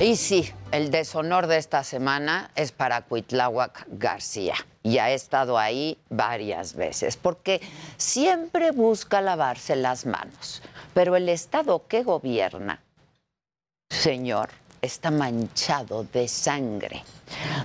Y sí, el deshonor de esta semana es para Cuitláhuac García. Y ha estado ahí varias veces, porque siempre busca lavarse las manos. Pero el Estado que gobierna, señor, está manchado de sangre.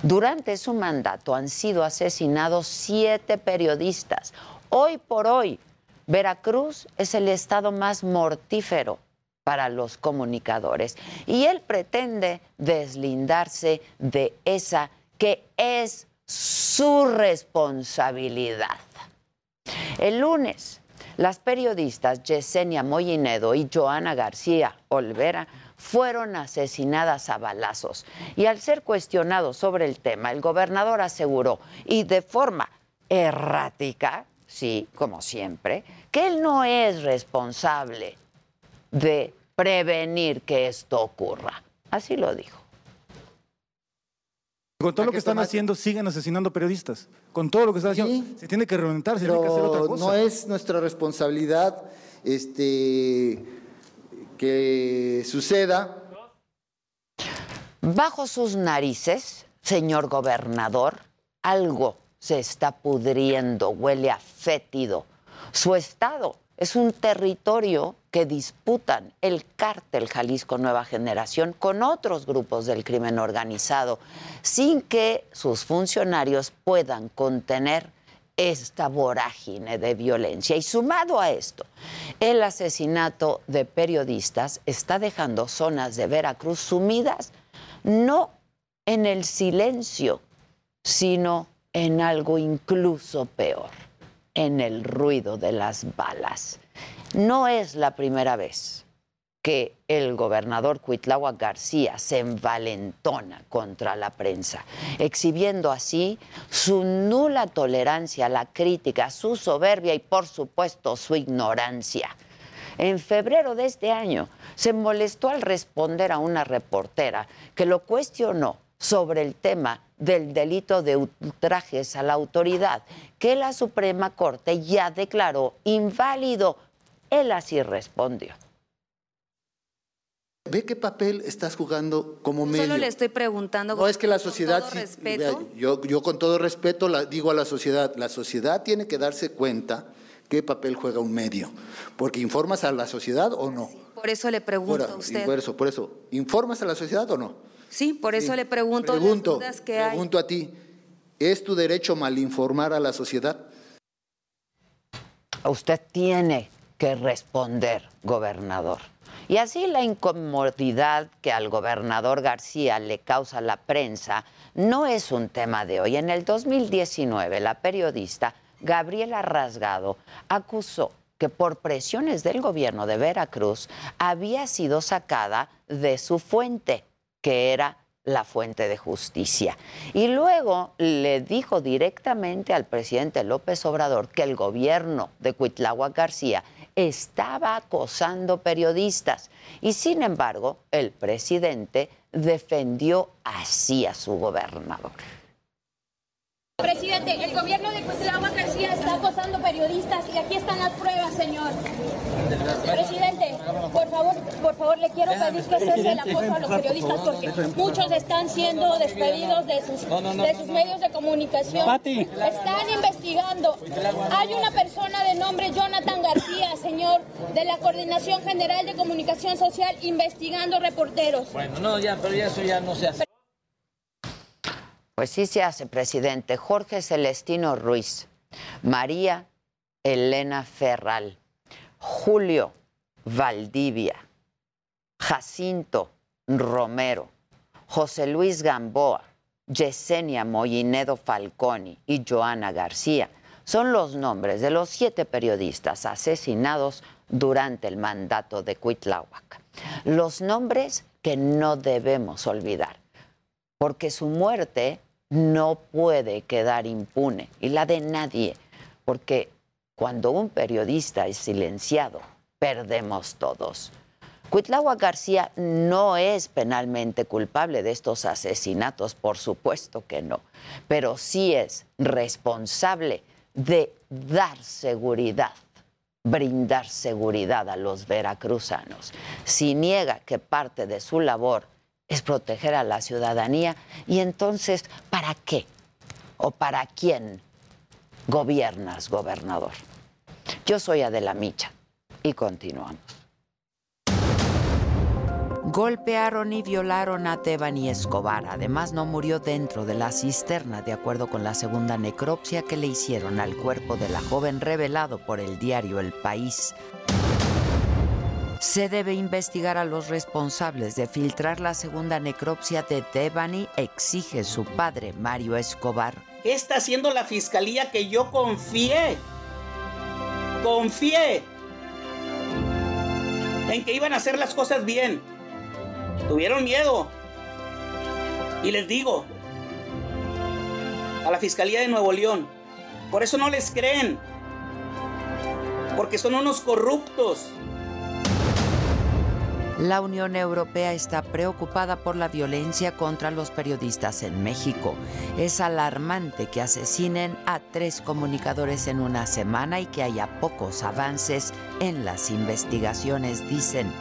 Durante su mandato han sido asesinados siete periodistas. Hoy por hoy, Veracruz es el estado más mortífero para los comunicadores. Y él pretende deslindarse de esa que es su responsabilidad. El lunes, las periodistas Yesenia Mollinedo y Joana García Olvera fueron asesinadas a balazos. Y al ser cuestionado sobre el tema, el gobernador aseguró, y de forma errática, sí, como siempre, que él no es responsable de prevenir que esto ocurra. Así lo dijo. Con todo lo que están haciendo, siguen asesinando periodistas. Con todo lo que están haciendo, se tiene que reventar, se tiene que hacer otra cosa. No es nuestra responsabilidad este, que suceda. Bajo sus narices, señor gobernador, algo se está pudriendo, huele a fétido. Su estado es un territorio que disputan el cártel Jalisco Nueva Generación con otros grupos del crimen organizado, sin que sus funcionarios puedan contener esta vorágine de violencia. Y sumado a esto, el asesinato de periodistas está dejando zonas de Veracruz sumidas no en el silencio, sino en algo incluso peor, en el ruido de las balas. No es la primera vez que el gobernador Cuitláhuac García se envalentona contra la prensa, exhibiendo así su nula tolerancia a la crítica, su soberbia y por supuesto su ignorancia. En febrero de este año se molestó al responder a una reportera que lo cuestionó sobre el tema del delito de ultrajes a la autoridad, que la Suprema Corte ya declaró inválido él así respondió. ¿Ve qué papel estás jugando como medio? Solo le estoy preguntando. No es que la sociedad. Con todo respeto. yo, yo con todo respeto la, digo a la sociedad, la sociedad tiene que darse cuenta qué papel juega un medio, porque informas a la sociedad o no. por eso le pregunto a usted. Por eso, por eso, ¿informas a la sociedad o no? Sí, por eso le pregunto, pregunto las dudas que pregunto a ti, ¿es tu derecho malinformar a la sociedad? Usted tiene que responder, gobernador. Y así la incomodidad que al gobernador García le causa la prensa no es un tema de hoy. En el 2019, la periodista Gabriela Rasgado acusó que por presiones del gobierno de Veracruz había sido sacada de su fuente, que era la fuente de justicia. Y luego le dijo directamente al presidente López Obrador que el gobierno de Cuitláhuac García estaba acosando periodistas. Y sin embargo, el presidente defendió así a su gobernador. Presidente, el gobierno de Cuitlagua García está acosando periodistas y aquí están las pruebas, señor. Presidente, por favor, por favor, le quiero pedir que cese el acoso a los periodistas porque muchos están siendo despedidos de sus, de sus medios de comunicación. Están investigando. Hay una persona de nombre Jonathan García, señor, de la Coordinación General de Comunicación Social, investigando reporteros. Bueno, no, ya, pero ya eso ya no se hace. Pues sí se hace, presidente. Jorge Celestino Ruiz, María Elena Ferral, Julio Valdivia, Jacinto Romero, José Luis Gamboa, Yesenia Mollinedo Falconi y Joana García son los nombres de los siete periodistas asesinados durante el mandato de Cuitláhuac. Los nombres que no debemos olvidar, porque su muerte no puede quedar impune y la de nadie, porque cuando un periodista es silenciado, perdemos todos. Cuitláhuac García no es penalmente culpable de estos asesinatos, por supuesto que no, pero sí es responsable de dar seguridad, brindar seguridad a los veracruzanos. Si niega que parte de su labor es proteger a la ciudadanía, y entonces, ¿para qué? ¿O para quién gobiernas, gobernador? Yo soy Adela Micha y continuamos. Golpearon y violaron a Tebani Escobar. Además, no murió dentro de la cisterna, de acuerdo con la segunda necropsia que le hicieron al cuerpo de la joven revelado por el diario El País. Se debe investigar a los responsables de filtrar la segunda necropsia de Devani, exige su padre, Mario Escobar. ¿Qué está haciendo la fiscalía que yo confié? Confié en que iban a hacer las cosas bien. Tuvieron miedo. Y les digo, a la Fiscalía de Nuevo León, por eso no les creen. Porque son unos corruptos. La Unión Europea está preocupada por la violencia contra los periodistas en México. Es alarmante que asesinen a tres comunicadores en una semana y que haya pocos avances en las investigaciones, dicen.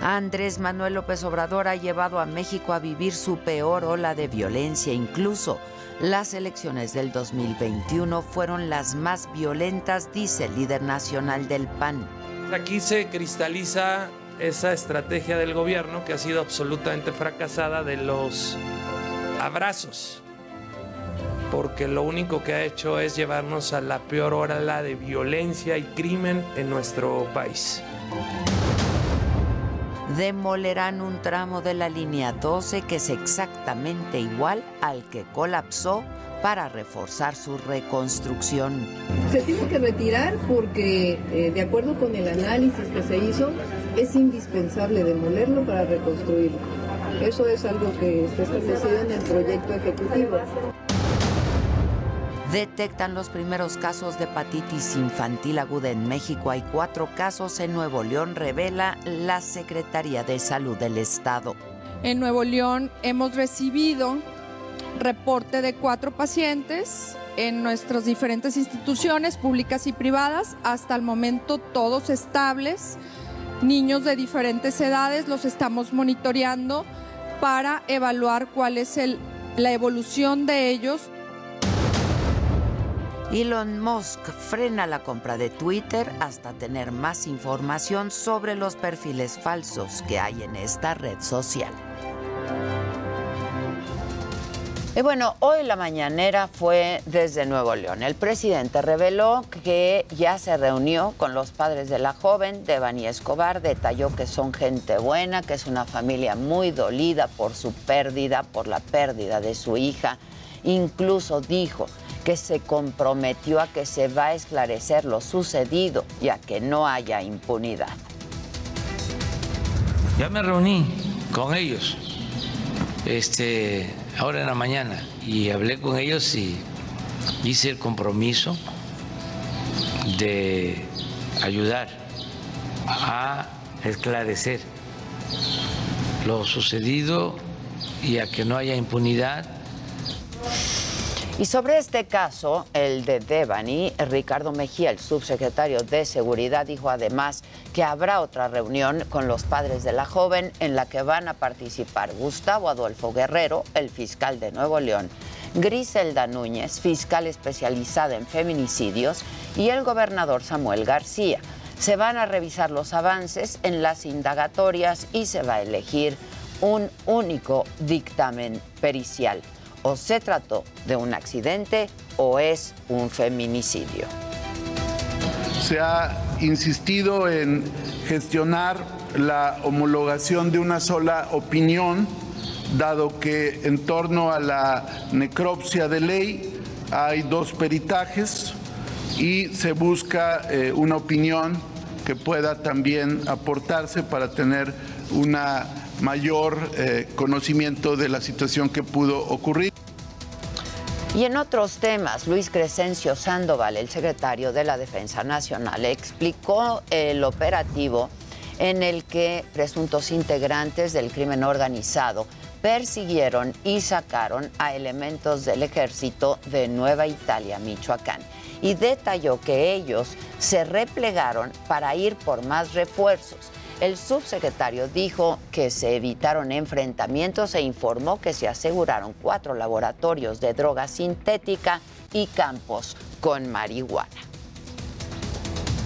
Andrés Manuel López Obrador ha llevado a México a vivir su peor ola de violencia. Incluso las elecciones del 2021 fueron las más violentas, dice el líder nacional del PAN. Aquí se cristaliza esa estrategia del gobierno que ha sido absolutamente fracasada de los abrazos, porque lo único que ha hecho es llevarnos a la peor ola de violencia y crimen en nuestro país. Demolerán un tramo de la línea 12 que es exactamente igual al que colapsó para reforzar su reconstrucción. Se tiene que retirar porque, eh, de acuerdo con el análisis que se hizo, es indispensable demolerlo para reconstruirlo. Eso es algo que está establecido en el proyecto ejecutivo. Detectan los primeros casos de hepatitis infantil aguda en México. Hay cuatro casos en Nuevo León, revela la Secretaría de Salud del Estado. En Nuevo León hemos recibido reporte de cuatro pacientes en nuestras diferentes instituciones públicas y privadas, hasta el momento todos estables, niños de diferentes edades, los estamos monitoreando para evaluar cuál es el, la evolución de ellos. Elon Musk frena la compra de Twitter hasta tener más información sobre los perfiles falsos que hay en esta red social. Y bueno, hoy la mañanera fue desde Nuevo León. El presidente reveló que ya se reunió con los padres de la joven, Devani Escobar, detalló que son gente buena, que es una familia muy dolida por su pérdida, por la pérdida de su hija. Incluso dijo que se comprometió a que se va a esclarecer lo sucedido y a que no haya impunidad. Ya me reuní con ellos. Este, ahora en la mañana y hablé con ellos y hice el compromiso de ayudar a esclarecer lo sucedido y a que no haya impunidad. Y sobre este caso, el de Devani, Ricardo Mejía, el subsecretario de Seguridad, dijo además que habrá otra reunión con los padres de la joven en la que van a participar Gustavo Adolfo Guerrero, el fiscal de Nuevo León, Griselda Núñez, fiscal especializada en feminicidios, y el gobernador Samuel García. Se van a revisar los avances en las indagatorias y se va a elegir un único dictamen pericial o se trató de un accidente o es un feminicidio. Se ha insistido en gestionar la homologación de una sola opinión, dado que en torno a la necropsia de ley hay dos peritajes y se busca eh, una opinión que pueda también aportarse para tener una mayor eh, conocimiento de la situación que pudo ocurrir. Y en otros temas, Luis Crescencio Sandoval, el secretario de la Defensa Nacional, explicó el operativo en el que presuntos integrantes del crimen organizado persiguieron y sacaron a elementos del ejército de Nueva Italia, Michoacán, y detalló que ellos se replegaron para ir por más refuerzos. El subsecretario dijo que se evitaron enfrentamientos e informó que se aseguraron cuatro laboratorios de droga sintética y campos con marihuana.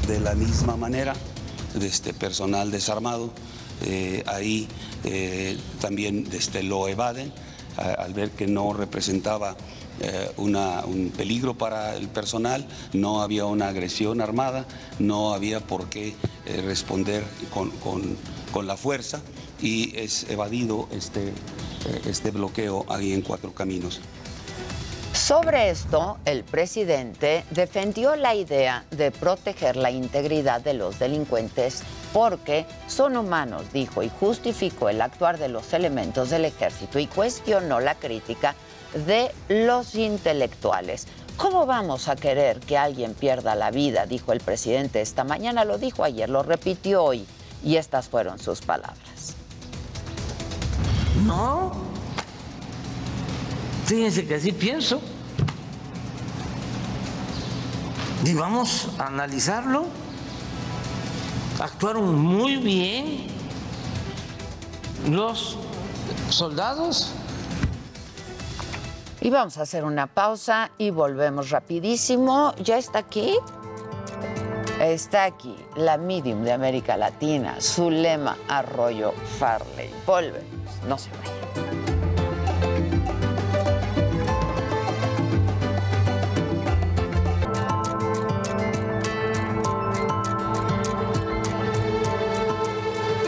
De la misma manera, este personal desarmado, eh, ahí eh, también desde lo evaden al ver que no representaba eh, un peligro para el personal, no había una agresión armada, no había por qué eh, responder con, con- con la fuerza y es evadido este, eh, este bloqueo ahí en Cuatro Caminos. Sobre esto, el presidente defendió la idea de proteger la integridad de los delincuentes porque son humanos, dijo, y justificó el actuar de los elementos del ejército y cuestionó la crítica de los intelectuales. ¿Cómo vamos a querer que alguien pierda la vida? Dijo el presidente esta mañana, lo dijo ayer, lo repitió hoy, y estas fueron sus palabras. No. Fíjense que así pienso. Y vamos a analizarlo. Actuaron muy bien los soldados. Y vamos a hacer una pausa y volvemos rapidísimo. ¿Ya está aquí? Está aquí la medium de América Latina, Zulema Arroyo Farley. Volvemos, no se vayan.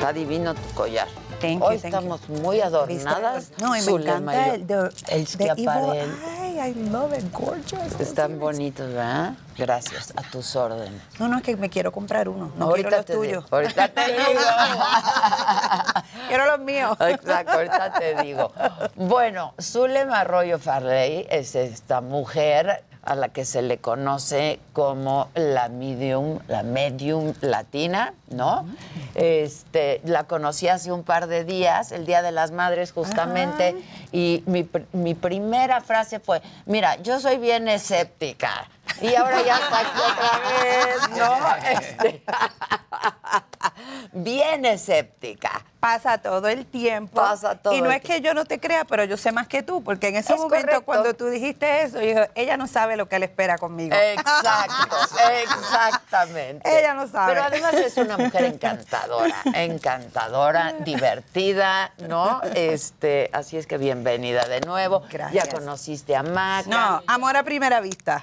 Está divino tu collar. Thank you, Hoy thank estamos muy adornadas. No, y me Zulema encanta el, de, el. Eye. I love it, gorgeous. Están bonitos, ¿verdad? Gracias, a tus órdenes. No, no, es que me quiero comprar uno. No Ahorita quiero los tuyos. digo, ahorita te digo. quiero los míos. Exacto, ahorita te digo. Bueno, Zulema Arroyo Farley es esta mujer a la que se le conoce como la medium, la medium latina, ¿no? Este, la conocí hace un par de días, el Día de las Madres justamente, y mi, mi primera frase fue, mira, yo soy bien escéptica. Y ahora ya está aquí otra vez, ¿no? Este, bien escéptica. Pasa todo el tiempo. Pasa todo Y no es que yo no te crea, pero yo sé más que tú, porque en ese Es momento correcto. cuando tú dijiste eso, yo dije, ella no sabe lo que le espera conmigo. Exacto, exactamente. Ella no sabe. Pero además es una mujer encantadora, encantadora, divertida, ¿no? Este, así es que bienvenida de nuevo. Gracias. Ya conociste a Maca. No, amor a primera vista.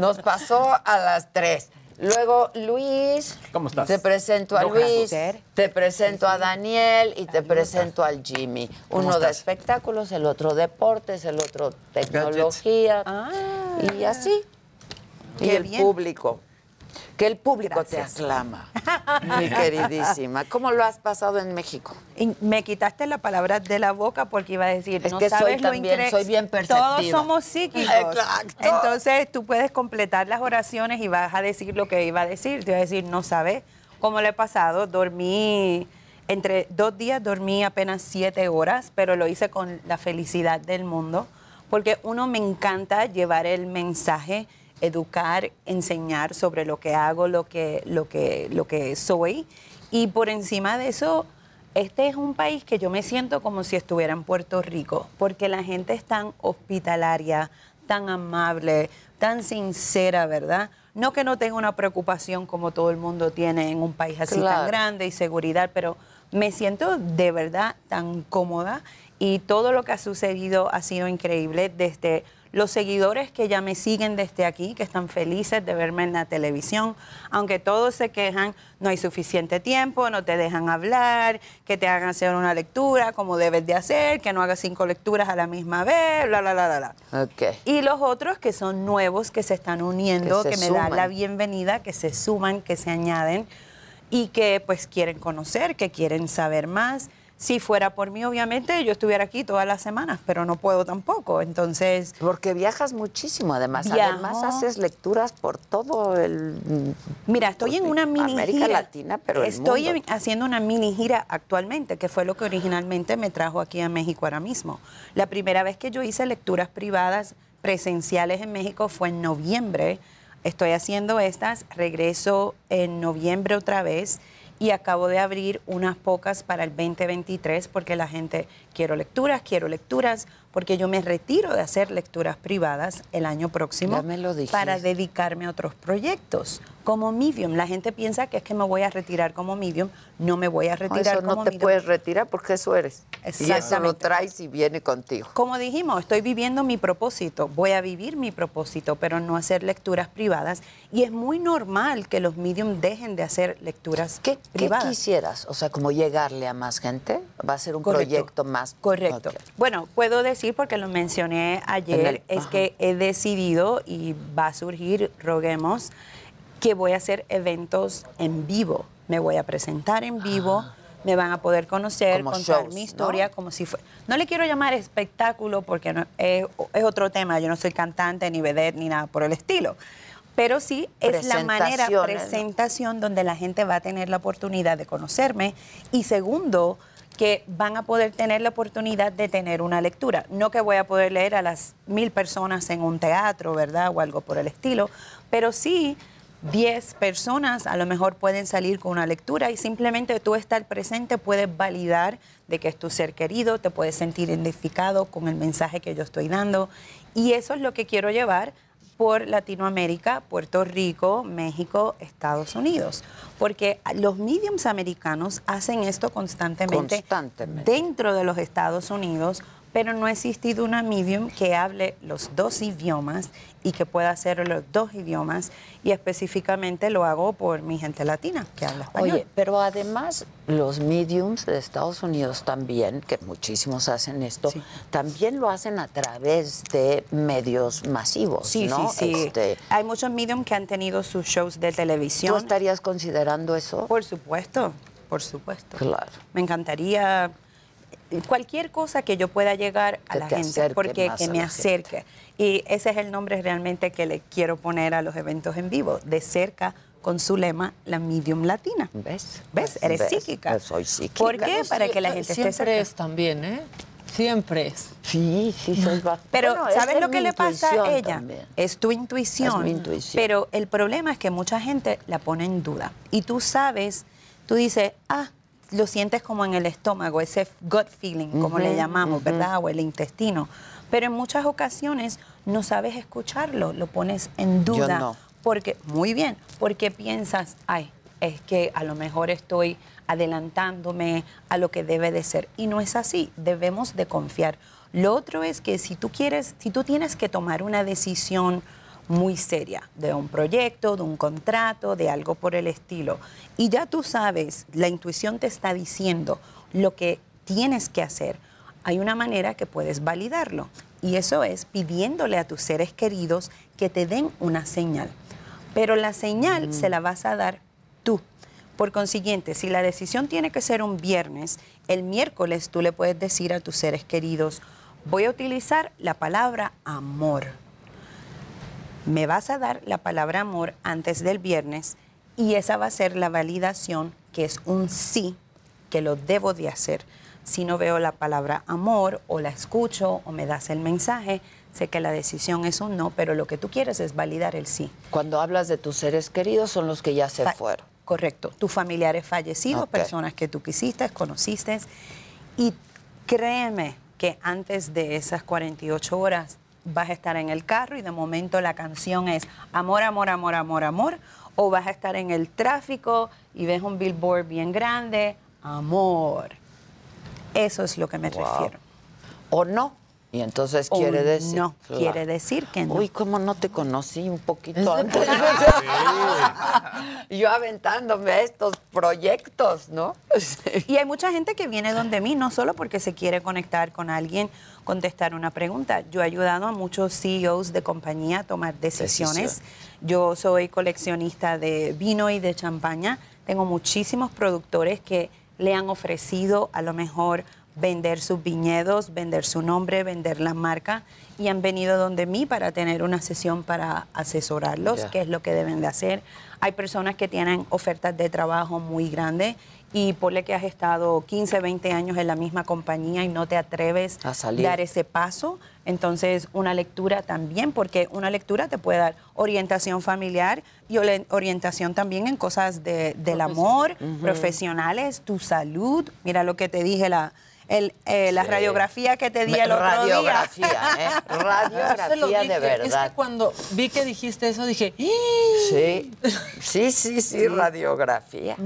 Nos pasó a las tres. Luego Luis. ¿Cómo estás? Te presento a Luis, te presento a Daniel y te presento al Jimmy. ¿Cómo Uno de espectáculos, el otro deportes, el otro tecnología. Y así. y el bien. público. Que el público Gracias. te aclama, mi queridísima. ¿Cómo lo has pasado en México? Y me quitaste la palabra de la boca porque iba a decir, Es no que soy sabes lo también, incre- soy bien Todos somos psíquicos. Exacto. Entonces tú puedes completar las oraciones y vas a decir lo que iba a decir. Te iba a decir, no sabes cómo le he pasado. Dormí, entre dos días dormí apenas siete horas, pero lo hice con la felicidad del mundo. Porque uno me encanta llevar el mensaje, educar, enseñar sobre lo que hago, lo que, lo que, lo que soy. Y por encima de eso, este es un país que yo me siento como si estuviera en Puerto Rico, porque la gente es tan hospitalaria, tan amable, tan sincera, ¿verdad? No que no tenga una preocupación como todo el mundo tiene en un país así Claro. tan grande y seguridad, pero me siento de verdad tan cómoda y todo lo que ha sucedido ha sido increíble desde los seguidores que ya me siguen desde aquí, que están felices de verme en la televisión, aunque todos se quejan, no hay suficiente tiempo, no te dejan hablar, que te hagan hacer una lectura como debes de hacer, que no hagas cinco lecturas a la misma vez, bla, bla, bla, bla. bla. Ok. Y los otros que son nuevos, que se están uniendo, Que me dan la bienvenida, que se suman, que se añaden y que pues quieren conocer, que quieren saber más. Si fuera por mí, obviamente, yo estuviera aquí todas las semanas, pero no puedo tampoco. Entonces... Porque viajas muchísimo, además. Viajo. Además haces lecturas por todo el... Mira, estoy en una mini América gira. Latina, pero el Estoy mundo. haciendo una mini gira actualmente, que fue lo que originalmente me trajo aquí a México ahora mismo. La primera vez que yo hice lecturas privadas presenciales en México fue en noviembre. Estoy haciendo estas, regreso en noviembre otra vez y acabo de abrir unas pocas para el 2023 porque la gente quiero lecturas, quiero lecturas, porque yo me retiro de hacer lecturas privadas el año próximo Ya me lo dijiste. para dedicarme a otros proyectos. Como medium, la gente piensa que es que me voy a retirar como medium, no me voy a No, retirar eso no como te medium. puedes retirar porque eso eres. Y eso lo traes y viene contigo. Como dijimos, estoy viviendo mi propósito, voy a vivir mi propósito, pero no hacer lecturas privadas. Y es muy normal que los medium dejen de hacer lecturas ¿Qué privadas. quisieras? O sea, como llegarle a más gente. Va a ser un Correcto. proyecto más. Correcto. Bueno, puedo decir, porque lo mencioné ayer, el- es ajá. que he decidido y va a surgir, roguemos, que voy a hacer eventos en vivo. Me voy a presentar en vivo, me van a poder conocer, Como contar shows, mi ¿no? historia como si fuera... No le quiero llamar espectáculo porque no- es, es otro tema, yo no soy cantante, ni vedette, ni nada por el estilo. Pero sí es la manera, ¿no? presentación donde la gente va a tener la oportunidad de conocerme y segundo, que van a poder tener la oportunidad de tener una lectura. No que voy a poder leer a las mil personas en un teatro, ¿verdad? O algo por el estilo, pero sí 10 personas a lo mejor pueden salir con una lectura y simplemente tú estar presente puedes validar de que es tu ser querido, te puedes sentir identificado con el mensaje que yo estoy dando y eso es lo que quiero llevar por Latinoamérica, Puerto Rico, México, Estados Unidos. Porque los mediums americanos hacen esto constantemente, Constantemente. dentro de los Estados Unidos, pero no ha existido una medium que hable los dos idiomas y que pueda hacer los dos idiomas. Y específicamente lo hago por mi gente latina que habla español. Oye, pero además los mediums de Estados Unidos también, que muchísimos hacen esto, también lo hacen a través de medios masivos, Sí, ¿no? sí, sí. Este, Hay muchos medium que han tenido sus shows de televisión. ¿Tú estarías considerando eso? Por supuesto, por supuesto. Claro. Me encantaría cualquier cosa que yo pueda llegar a Que la te gente, porque que me acerque. Y ese es el nombre realmente que le quiero poner a los eventos en vivo, de cerca con su lema, la medium latina. ¿Ves? ¿Ves? Eres ¿Ves? psíquica. Pues soy psíquica. ¿Por qué? Para sí, que la gente esté siempre cerca. es también, ¿eh? Siempre es. Sí, sí, soy va- Pero Bueno, ¿sabes es lo que le pasa a ella? también. Es tu intuición. Es mi intuición. Pero el problema es que mucha gente la pone en duda. Y tú sabes, tú dices, ah, lo sientes como en el estómago, ese gut feeling, como le llamamos. ¿verdad? O el intestino. Pero en muchas ocasiones no sabes escucharlo, lo pones en Yo duda. no. Porque, muy bien, porque piensas, ay, es que a lo mejor estoy adelantándome a lo que debe de ser. Y no es así, debemos de confiar. Lo otro es que si tú quieres, si tú tienes que tomar una decisión muy seria de un proyecto, de un contrato, de algo por el estilo, y ya tú sabes, la intuición te está diciendo lo que tienes que hacer, hay una manera que puedes validarlo. Y eso es pidiéndole a tus seres queridos que te den una señal. Pero la señal se la vas a dar tú. Por consiguiente, si la decisión tiene que ser un viernes, el miércoles tú le puedes decir a tus seres queridos, voy a utilizar la palabra amor. Me vas a dar la palabra amor antes del viernes y esa va a ser la validación que es un sí, que lo debo de hacer. Si no veo la palabra amor o la escucho o me das el mensaje, sé que la decisión es un no, pero lo que tú quieres es validar el sí. Cuando hablas de tus seres queridos son los que ya se Fa- fueron. Correcto. Tus familiares fallecidos, personas que tú quisiste, conociste. Y créeme que antes de esas 48 horas vas a estar en el carro y de momento la canción es amor, amor, amor, amor, amor. O vas a estar en el tráfico y ves un billboard bien grande, amor. Eso es lo que me Wow. refiero. O no. Y entonces quiere decir. no, quiere decir que no. Uy, ¿cómo no te conocí un poquito antes? Yo aventándome a estos proyectos, ¿no? Y hay mucha gente que viene donde mí, no solo porque se quiere conectar con alguien, contestar una pregunta. Yo he ayudado a muchos CEOs de compañía a tomar decisiones. Yo soy coleccionista de vino y de champaña. Tengo muchísimos productores que le han ofrecido a lo mejor vender sus viñedos, vender su nombre, vender la marca y han venido donde mí para tener una sesión para asesorarlos, Ya. qué es lo que deben de hacer. Hay personas que tienen ofertas de trabajo muy grandes y ponle que has estado 15, 20 años en la misma compañía y no te atreves A salir. dar ese paso. Entonces, una lectura también, porque una lectura te puede dar orientación familiar y orientación también en cosas de- del amor, profesionales, tu salud. Mira lo que te dije, la, el, eh, la Sí. radiografía que te di el otro radiografía, día. ¿eh? Radiografía de verdad. Es que cuando vi que dijiste eso, dije, Sí, sí, sí, sí, radiografía.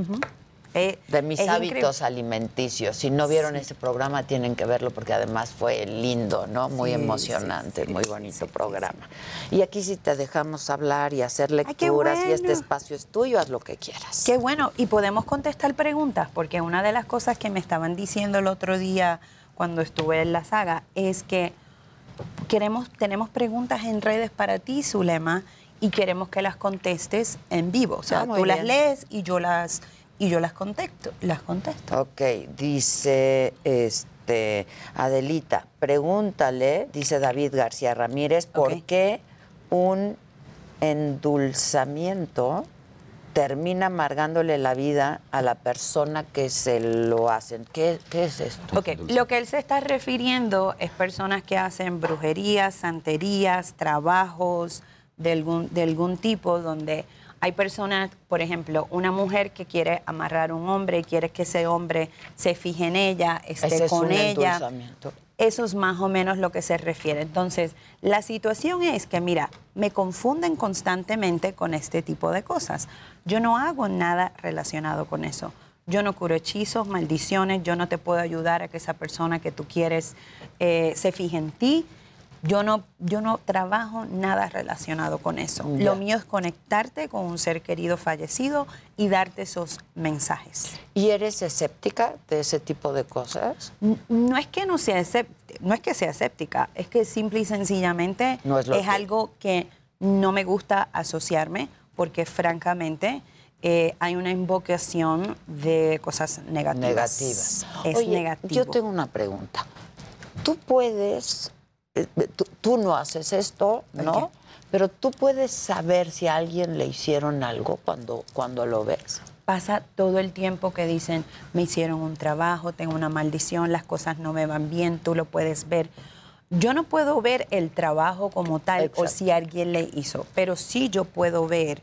De mis hábitos alimenticios. Si no vieron ese programa, tienen que verlo porque además fue lindo, ¿no? Muy Sí, emocionante, muy bonito programa. Y aquí sí te dejamos hablar y hacer lecturas y este espacio es tuyo, haz lo que quieras. Qué bueno, y podemos contestar preguntas, porque una de las cosas que me estaban diciendo el otro día cuando estuve en la saga es que queremos, tenemos preguntas en redes para ti, Zulema, y queremos que las contestes en vivo. O sea, Ah, tú las lees y yo las y yo las contesto, las contesto. Ok, dice este Adelita, pregúntale, dice David García Ramírez, ¿por qué un endulzamiento termina amargándole la vida a la persona que se lo hacen? ¿Qué, qué es esto? Ok, lo que él se está refiriendo es personas que hacen brujerías, santerías, trabajos de algún, de algún tipo donde hay personas, por ejemplo, una mujer que quiere amarrar a un hombre y quiere que ese hombre se fije en ella, esté Ese es con un ella. Eso es más o menos lo que se refiere. Entonces, la situación es que, mira, me confunden constantemente con este tipo de cosas. Yo no hago nada relacionado con eso. Yo no curo hechizos, maldiciones, yo no te puedo ayudar a que esa persona que tú quieres eh, se fije en ti. Yo no, yo no trabajo nada relacionado con eso. Lo mío es conectarte con un ser querido fallecido y darte esos mensajes. ¿Y eres escéptica de ese tipo de cosas? No es que no sea escéptica, no es que sea escéptica, es que simple y sencillamente No es que- algo que no me gusta asociarme porque francamente eh, hay una invocación de cosas negativas. Negativas. Es Oye, negativo. Yo tengo una pregunta. Tú puedes, tú, tú no haces esto, ¿no? Pero tú puedes saber si a alguien le hicieron algo cuando, cuando lo ves. Pasa todo el tiempo que dicen, me hicieron un trabajo, tengo una maldición, las cosas no me van bien, tú lo puedes ver. Yo no puedo ver el trabajo como tal o si alguien le hizo, pero sí yo puedo ver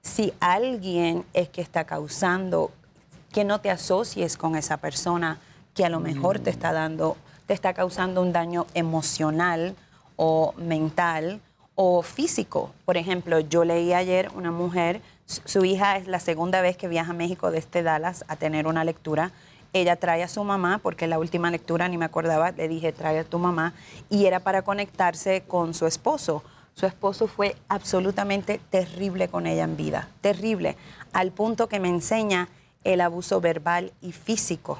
si alguien es que está causando que no te asocies con esa persona que a lo mejor te está dando, está causando un daño emocional o mental o físico. Por ejemplo, yo leí ayer una mujer, su su hija es la segunda vez que viaja a México desde Dallas a tener una lectura. Ella trae a su mamá, porque la última lectura ni me acordaba, le dije, trae a tu mamá, y era para conectarse con su esposo. Su esposo fue absolutamente terrible con ella en vida, terrible, al punto que me enseña el abuso verbal y físico.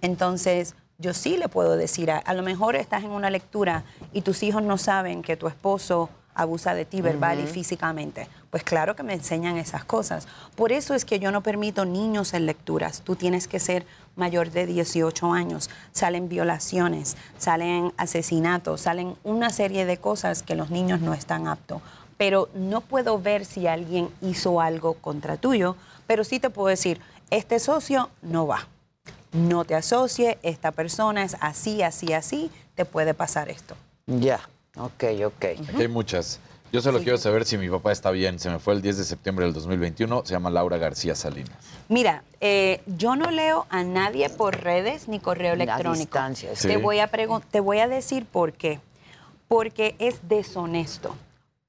Entonces, yo sí le puedo decir, a, a lo mejor estás en una lectura y tus hijos no saben que tu esposo abusa de ti verbal y físicamente. Pues claro que me enseñan esas cosas. Por eso es que yo no permito niños en lecturas. Tú tienes que ser mayor de 18 años. Salen violaciones, salen asesinatos, salen una serie de cosas que los niños no están aptos. Pero no puedo ver si alguien hizo algo contra tuyo, pero sí te puedo decir, este socio no va no te asocie, esta persona es así, así, así, te puede pasar esto. Ya, ok, ok. Aquí hay muchas. Yo solo quiero saber si mi papá está bien. Se me fue el 10 de septiembre del 2021. Se llama Laura García Salinas. Mira, eh, yo no leo a nadie por redes ni correo electrónico. distancia, sí. te, voy a te voy a decir por qué. Porque es deshonesto.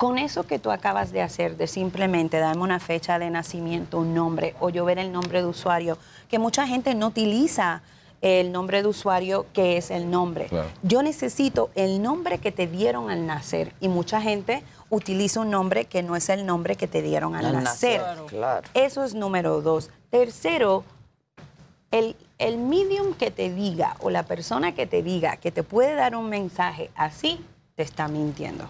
Con eso que tú acabas de hacer, de simplemente darme una fecha de nacimiento, un nombre, o yo ver el nombre de usuario, que mucha gente no utiliza el nombre de usuario que es el nombre. Claro. Yo necesito el nombre que te dieron al nacer y mucha gente utiliza un nombre que no es el nombre que te dieron al, Al nacer. nacer, claro. Eso es número dos. Tercero, el, el medium que te diga o la persona que te diga que te puede dar un mensaje así, te está mintiendo.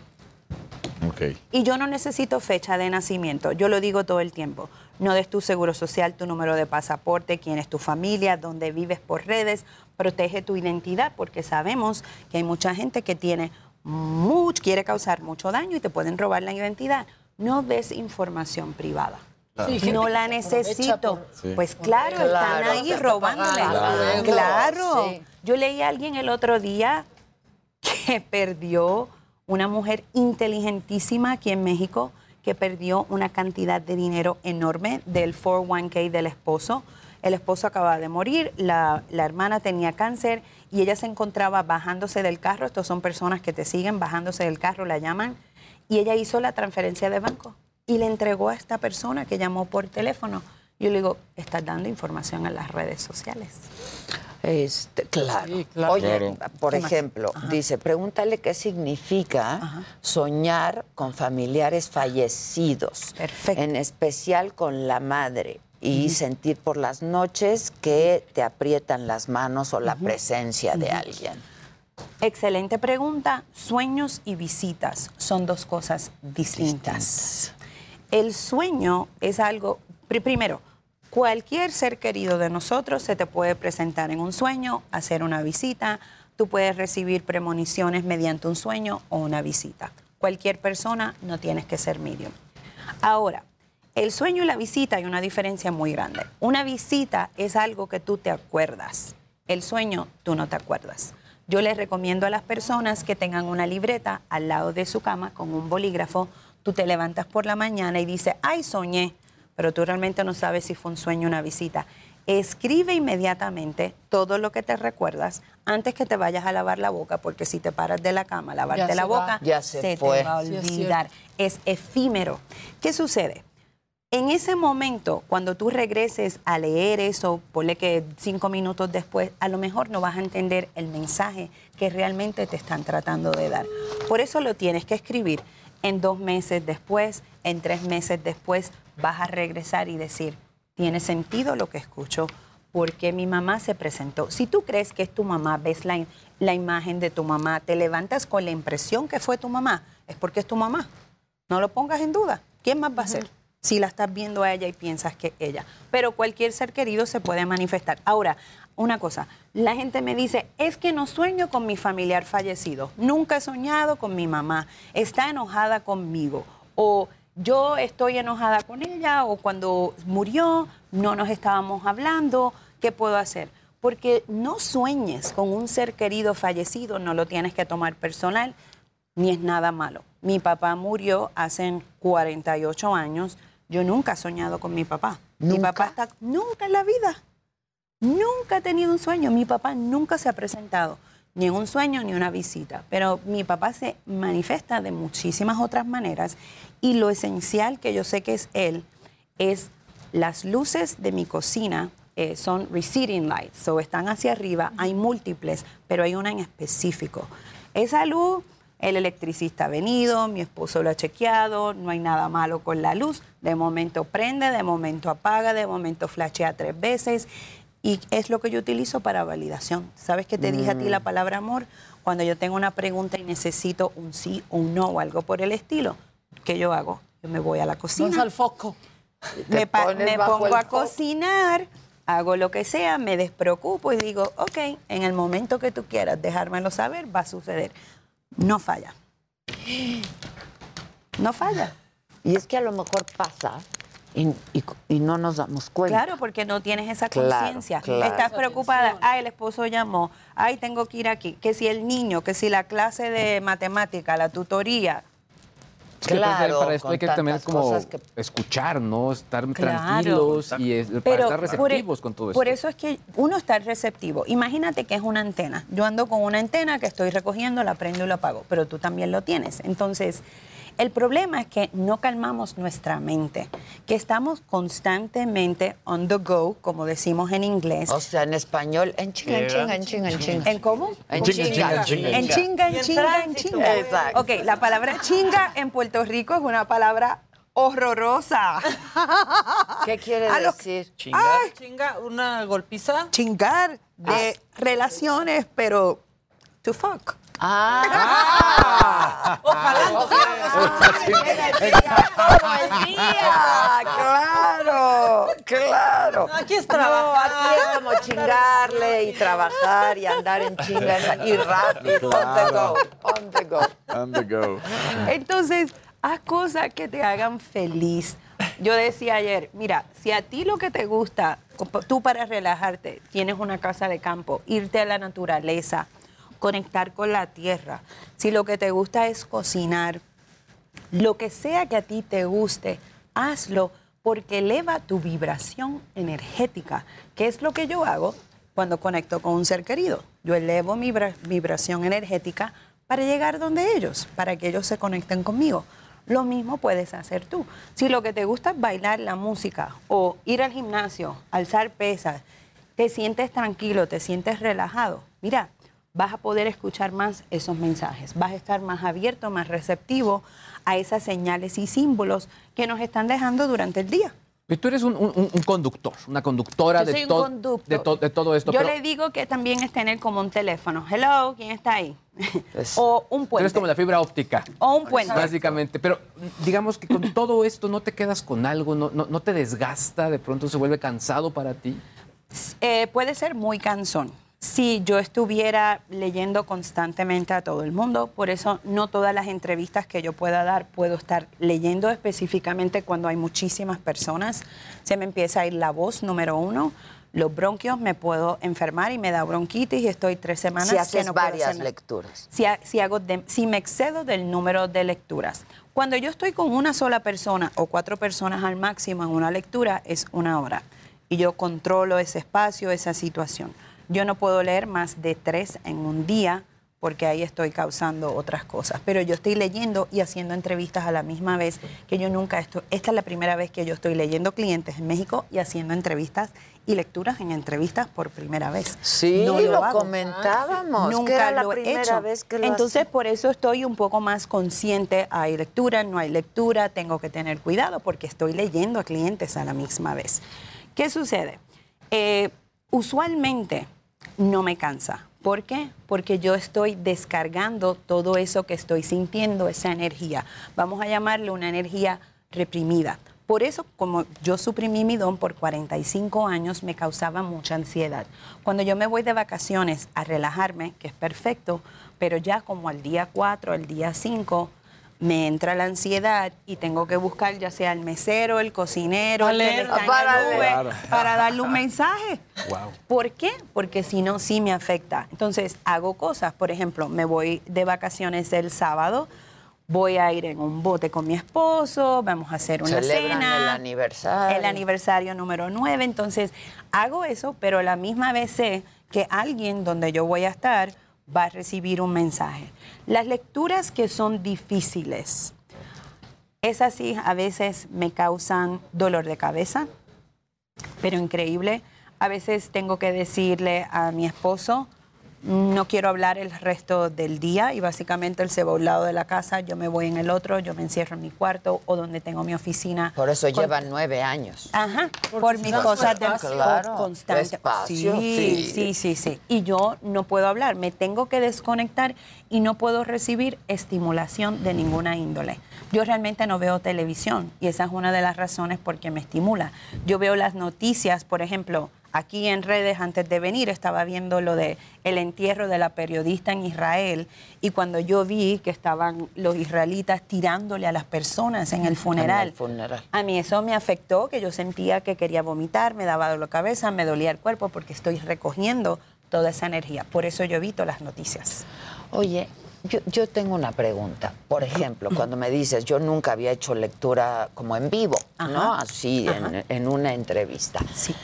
Y yo no necesito fecha de nacimiento, yo lo digo todo el tiempo. No des tu seguro social, tu número de pasaporte, quién es tu familia, dónde vives por redes, protege tu identidad porque sabemos que hay mucha gente que tiene mucho, quiere causar mucho daño y te pueden robar la identidad. No des información privada. Sí, no la necesito. por- Sí. Pues claro, Claro, están ahí pagando. Claro. Claro, sí. Yo leí a alguien el otro día que perdió una mujer inteligentísima aquí en México que perdió una cantidad de dinero enorme del 401k del esposo. El esposo acababa de morir, la, la hermana tenía cáncer y ella se encontraba bajándose del carro. Estos son personas que te siguen bajándose del carro, la llaman. Y ella hizo la transferencia de banco y le entregó a esta persona que llamó por teléfono. Yo le digo, estás dando información en las redes sociales. Este, claro. Sí, claro. Oye, Claro. por ejemplo, dice, pregúntale qué significa soñar con familiares fallecidos, Perfecto. en especial con la madre, y sentir por las noches que te aprietan las manos o la presencia de alguien. Excelente pregunta. Sueños y visitas son dos cosas distintas. El sueño es algo, pri- primero, cualquier ser querido de nosotros se te puede presentar en un sueño, hacer una visita, tú puedes recibir premoniciones mediante un sueño o una visita. Cualquier persona, no tienes que ser medium. Ahora, el sueño y la visita hay una diferencia muy grande. Una visita es algo que tú te acuerdas. El sueño, tú no te acuerdas. Yo les recomiendo a las personas que tengan una libreta al lado de su cama con un bolígrafo. Tú te levantas por la mañana y dices, ay, soñé, pero tú realmente no sabes si fue un sueño o una visita. Escribe inmediatamente todo lo que te recuerdas antes que te vayas a lavar la boca, porque si te paras de la cama a lavarte Ya la boca, Ya se te fue. va a Sí, es olvidar. es efímero. ¿Qué sucede? En ese momento, cuando tú regreses a leer eso, ponle que cinco minutos después, a lo mejor no vas a entender el mensaje que realmente te están tratando de dar. Por eso lo tienes que escribir. En dos meses después, en tres meses después, vas a regresar y decir, tiene sentido lo que escucho, porque mi mamá se presentó. Si tú crees que es tu mamá, ves la, la imagen de tu mamá, te levantas con la impresión que fue tu mamá, es porque es tu mamá. No lo pongas en duda. ¿Quién más va a ser? Si la estás viendo a ella y piensas que es ella. Pero cualquier ser querido se puede manifestar. Ahora, una cosa, la gente me dice, es que no sueño con mi familiar fallecido. Nunca he soñado con mi mamá. Está enojada conmigo. O yo estoy enojada con ella. O cuando murió, no nos estábamos hablando. ¿Qué puedo hacer? Porque no sueñes con un ser querido fallecido, no lo tienes que tomar personal ni es nada malo. Mi papá murió hace 48 años. Yo nunca he soñado con mi papá. Mi ¿Nunca? papá está nunca en la vida. Nunca he tenido un sueño. Mi papá nunca se ha presentado ni en un sueño ni una visita. Pero mi papá se manifiesta de muchísimas otras maneras y lo esencial que yo sé que es él es las luces de mi cocina eh, son receding lights, o están hacia arriba, hay múltiples, pero hay una en específico. Esa luz, el electricista ha venido, mi esposo lo ha chequeado, no hay nada malo con la luz, de momento prende, de momento apaga, de momento flashea tres veces, y es lo que yo utilizo para validación. ¿Sabes que te dije a ti la palabra amor? Cuando yo tengo una pregunta y necesito un sí o un no o algo por el estilo, ¿qué yo hago? Yo me voy a la cocina Vamos al foco. me, pongo a foco. cocinar, hago lo que sea, me despreocupo y digo, ok, en el momento que tú quieras dejármelo saber, va a suceder. No falla. No falla. Y es que a lo mejor pasa y, y- y no nos damos cuenta. Claro, porque no tienes esa Claro, conciencia. claro. Estás preocupada, ay, el esposo llamó, ay, tengo que ir aquí, que si el niño, que si la clase de matemática, la tutoría. Claro, para esto hay que también como que- escuchar, ¿no? Estar Claro. tranquilos y es- para estar por e- receptivos con todo esto. Por eso es que uno está receptivo. Imagínate que es una antena. Yo ando con una antena que estoy recogiendo, la prendo y la apago, pero tú también lo tienes. Entonces, El problema es que no calmamos nuestra mente, que estamos constantemente on the go, como decimos en inglés. O sea, en español, en chinga, en chinga, en chinga, en chinga. ¿En cómo? En chinga, en chinga, en chinga. En chinga, en chinga, en tránsito. chinga. Exacto. Ok, la palabra chinga en Puerto Rico es una palabra horrorosa. ¿Qué quiere A decir? Ay, Chinga, una golpiza. chingar de relaciones, pero to fuck. Ah. todo el día. Claro, claro. Aquí es No, trabajar. aquí es como chingarle y trabajar y andar en chinga y rápido. On the go, on the go. On the go. Entonces, haz cosas que te hagan feliz. Yo decía ayer, mira, si a ti lo que te gusta, tú para relajarte, tienes una casa de campo, irte a la naturaleza, conectar con la tierra, si lo que te gusta es cocinar, lo que sea que a ti te guste, hazlo porque eleva tu vibración energética, que es lo que yo hago cuando conecto con un ser querido. Yo elevo mi vibra- vibración energética para llegar donde ellos, para que ellos se conecten conmigo. Lo mismo puedes hacer tú. Si lo que te gusta es bailar la música o ir al gimnasio, alzar pesas, te sientes tranquilo, te sientes relajado, mira, vas a poder escuchar más esos mensajes, vas a estar más abierto, más receptivo a esas señales y símbolos que nos están dejando durante el día. Y tú eres un, un- un conductor, una conductora de, un to- de, to- de todo esto. Yo pero le digo que también es tener como un teléfono. Hello, ¿quién está ahí? o un tú puente. eres como la fibra óptica. O un puente. Básicamente. Pero digamos que con todo esto no te quedas con algo, no, no, no te desgasta, de pronto se vuelve cansado para ti. Eh, puede ser muy cansón. Si yo estuviera leyendo constantemente a todo el mundo, por eso no todas las entrevistas que yo pueda dar puedo estar leyendo específicamente cuando hay muchísimas personas. Se me empieza a ir la voz, número uno. Los bronquios, me puedo enfermar y me da bronquitis y estoy tres semanas Si que haces puedo varias hacer lecturas. Si, ha- si hago de- si me excedo del número de lecturas. Cuando yo estoy con una sola persona o cuatro personas al máximo en una lectura, es una hora. Y yo controlo ese espacio, esa situación. Yo no puedo leer más de tres en un día porque ahí estoy causando otras cosas. Pero yo estoy leyendo y haciendo entrevistas a la misma vez que yo nunca estoy. Esta es la primera vez que yo estoy leyendo clientes en México y haciendo entrevistas y lecturas en entrevistas por primera vez. Sí, No lo, comentábamos. que Nunca era la lo he primera hecho. vez que lo Entonces, por eso estoy un poco más consciente. Hay lectura, no hay lectura, tengo que tener cuidado porque estoy leyendo a clientes a la misma vez. ¿Qué sucede? Eh, usualmente no me cansa. ¿Por qué? Porque yo estoy descargando todo eso que estoy sintiendo, esa energía. Vamos a llamarle una energía reprimida. Por eso, como yo suprimí mi don por 45 años, me causaba mucha ansiedad. Cuando yo me voy de vacaciones a relajarme, que es perfecto, pero ya como al día 4, al día 5, me entra la ansiedad y tengo que buscar ya sea el mesero, el cocinero, el que en Para darle un mensaje. Wow. ¿Por qué? Porque si no, sí me afecta. Entonces, hago cosas. Por ejemplo, me voy de vacaciones el sábado, voy a ir en un bote con mi esposo, vamos a hacer una Celebran cena. el aniversario. El aniversario número 9. Entonces, hago eso, pero a la misma vez sé que alguien donde yo voy a estar va a recibir un mensaje. Las lecturas que son difíciles, esas sí a veces me causan dolor de cabeza, pero increíble. A veces tengo que decirle a mi esposo, no quiero hablar el resto del día y básicamente él se va a un lado de la casa, yo me voy en el otro, yo me encierro en mi cuarto o donde tengo mi oficina. Por eso Con- llevan nueve años. Ajá, por mis cosas de Claro, constante. espacio, Sí, sí. sí, sí, sí. Y yo no puedo hablar, me tengo que desconectar y no puedo recibir estimulación de ninguna índole. Yo realmente no veo televisión y esa es una de las razones por qué me estimula. Yo veo las noticias, por ejemplo, aquí en redes antes de venir estaba viendo lo de el entierro de la periodista en Israel y cuando yo vi que estaban los israelitas tirándole a las personas en el funeral, En el funeral. a mí eso me afectó, que yo sentía que quería vomitar, me daba dolor de cabeza, me dolía el cuerpo porque estoy recogiendo toda esa energía. Por eso yo evito las noticias. Oye, yo, yo tengo una pregunta. Por ejemplo, cuando me dices, yo nunca había hecho lectura como en vivo, ¿no? Así, en, en una entrevista. Sí.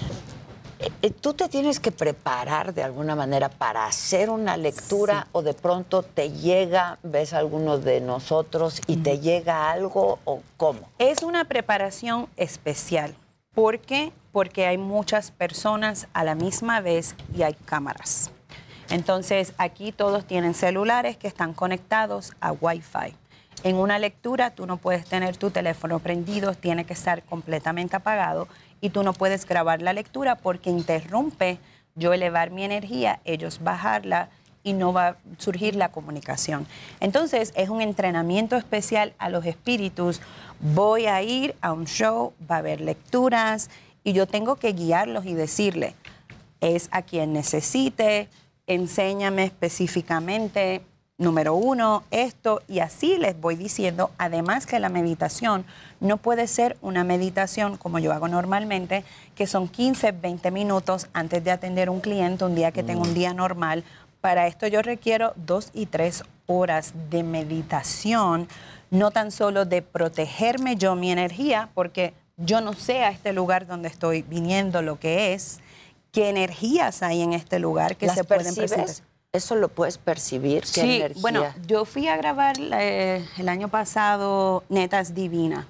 Eh, ¿Tú te tienes que preparar de alguna manera para hacer una lectura o de pronto te llega, ves a alguno de nosotros y te llega algo o cómo? Es una preparación especial. ¿Por qué? Porque hay muchas personas a la misma vez y hay cámaras. Entonces, aquí todos tienen celulares que están conectados a Wi-Fi. En una lectura tú no puedes tener tu teléfono prendido, tiene que estar completamente apagado y tú no puedes grabar la lectura porque interrumpe yo elevar mi energía, ellos bajarla y no va a surgir la comunicación. Entonces es un entrenamiento especial a los espíritus. Voy a ir a un show, va a haber lecturas y yo tengo que guiarlos y decirle, es a quien necesite, enséñame específicamente, número uno, esto, y así les voy diciendo, además que la meditación no puede ser una meditación como yo hago normalmente, que son 15, 20 minutos antes de atender un cliente, un día que tengo un día normal. Para esto yo requiero dos y tres horas de meditación, no tan solo de protegerme yo mi energía, porque yo no sé a este lugar donde estoy viniendo lo que es, qué energías hay en este lugar que ¿Las se pueden percibes? presentar. ¿Eso lo puedes percibir? ¿Qué Sí, energía? bueno, yo fui a grabar eh, el año pasado Netas Divina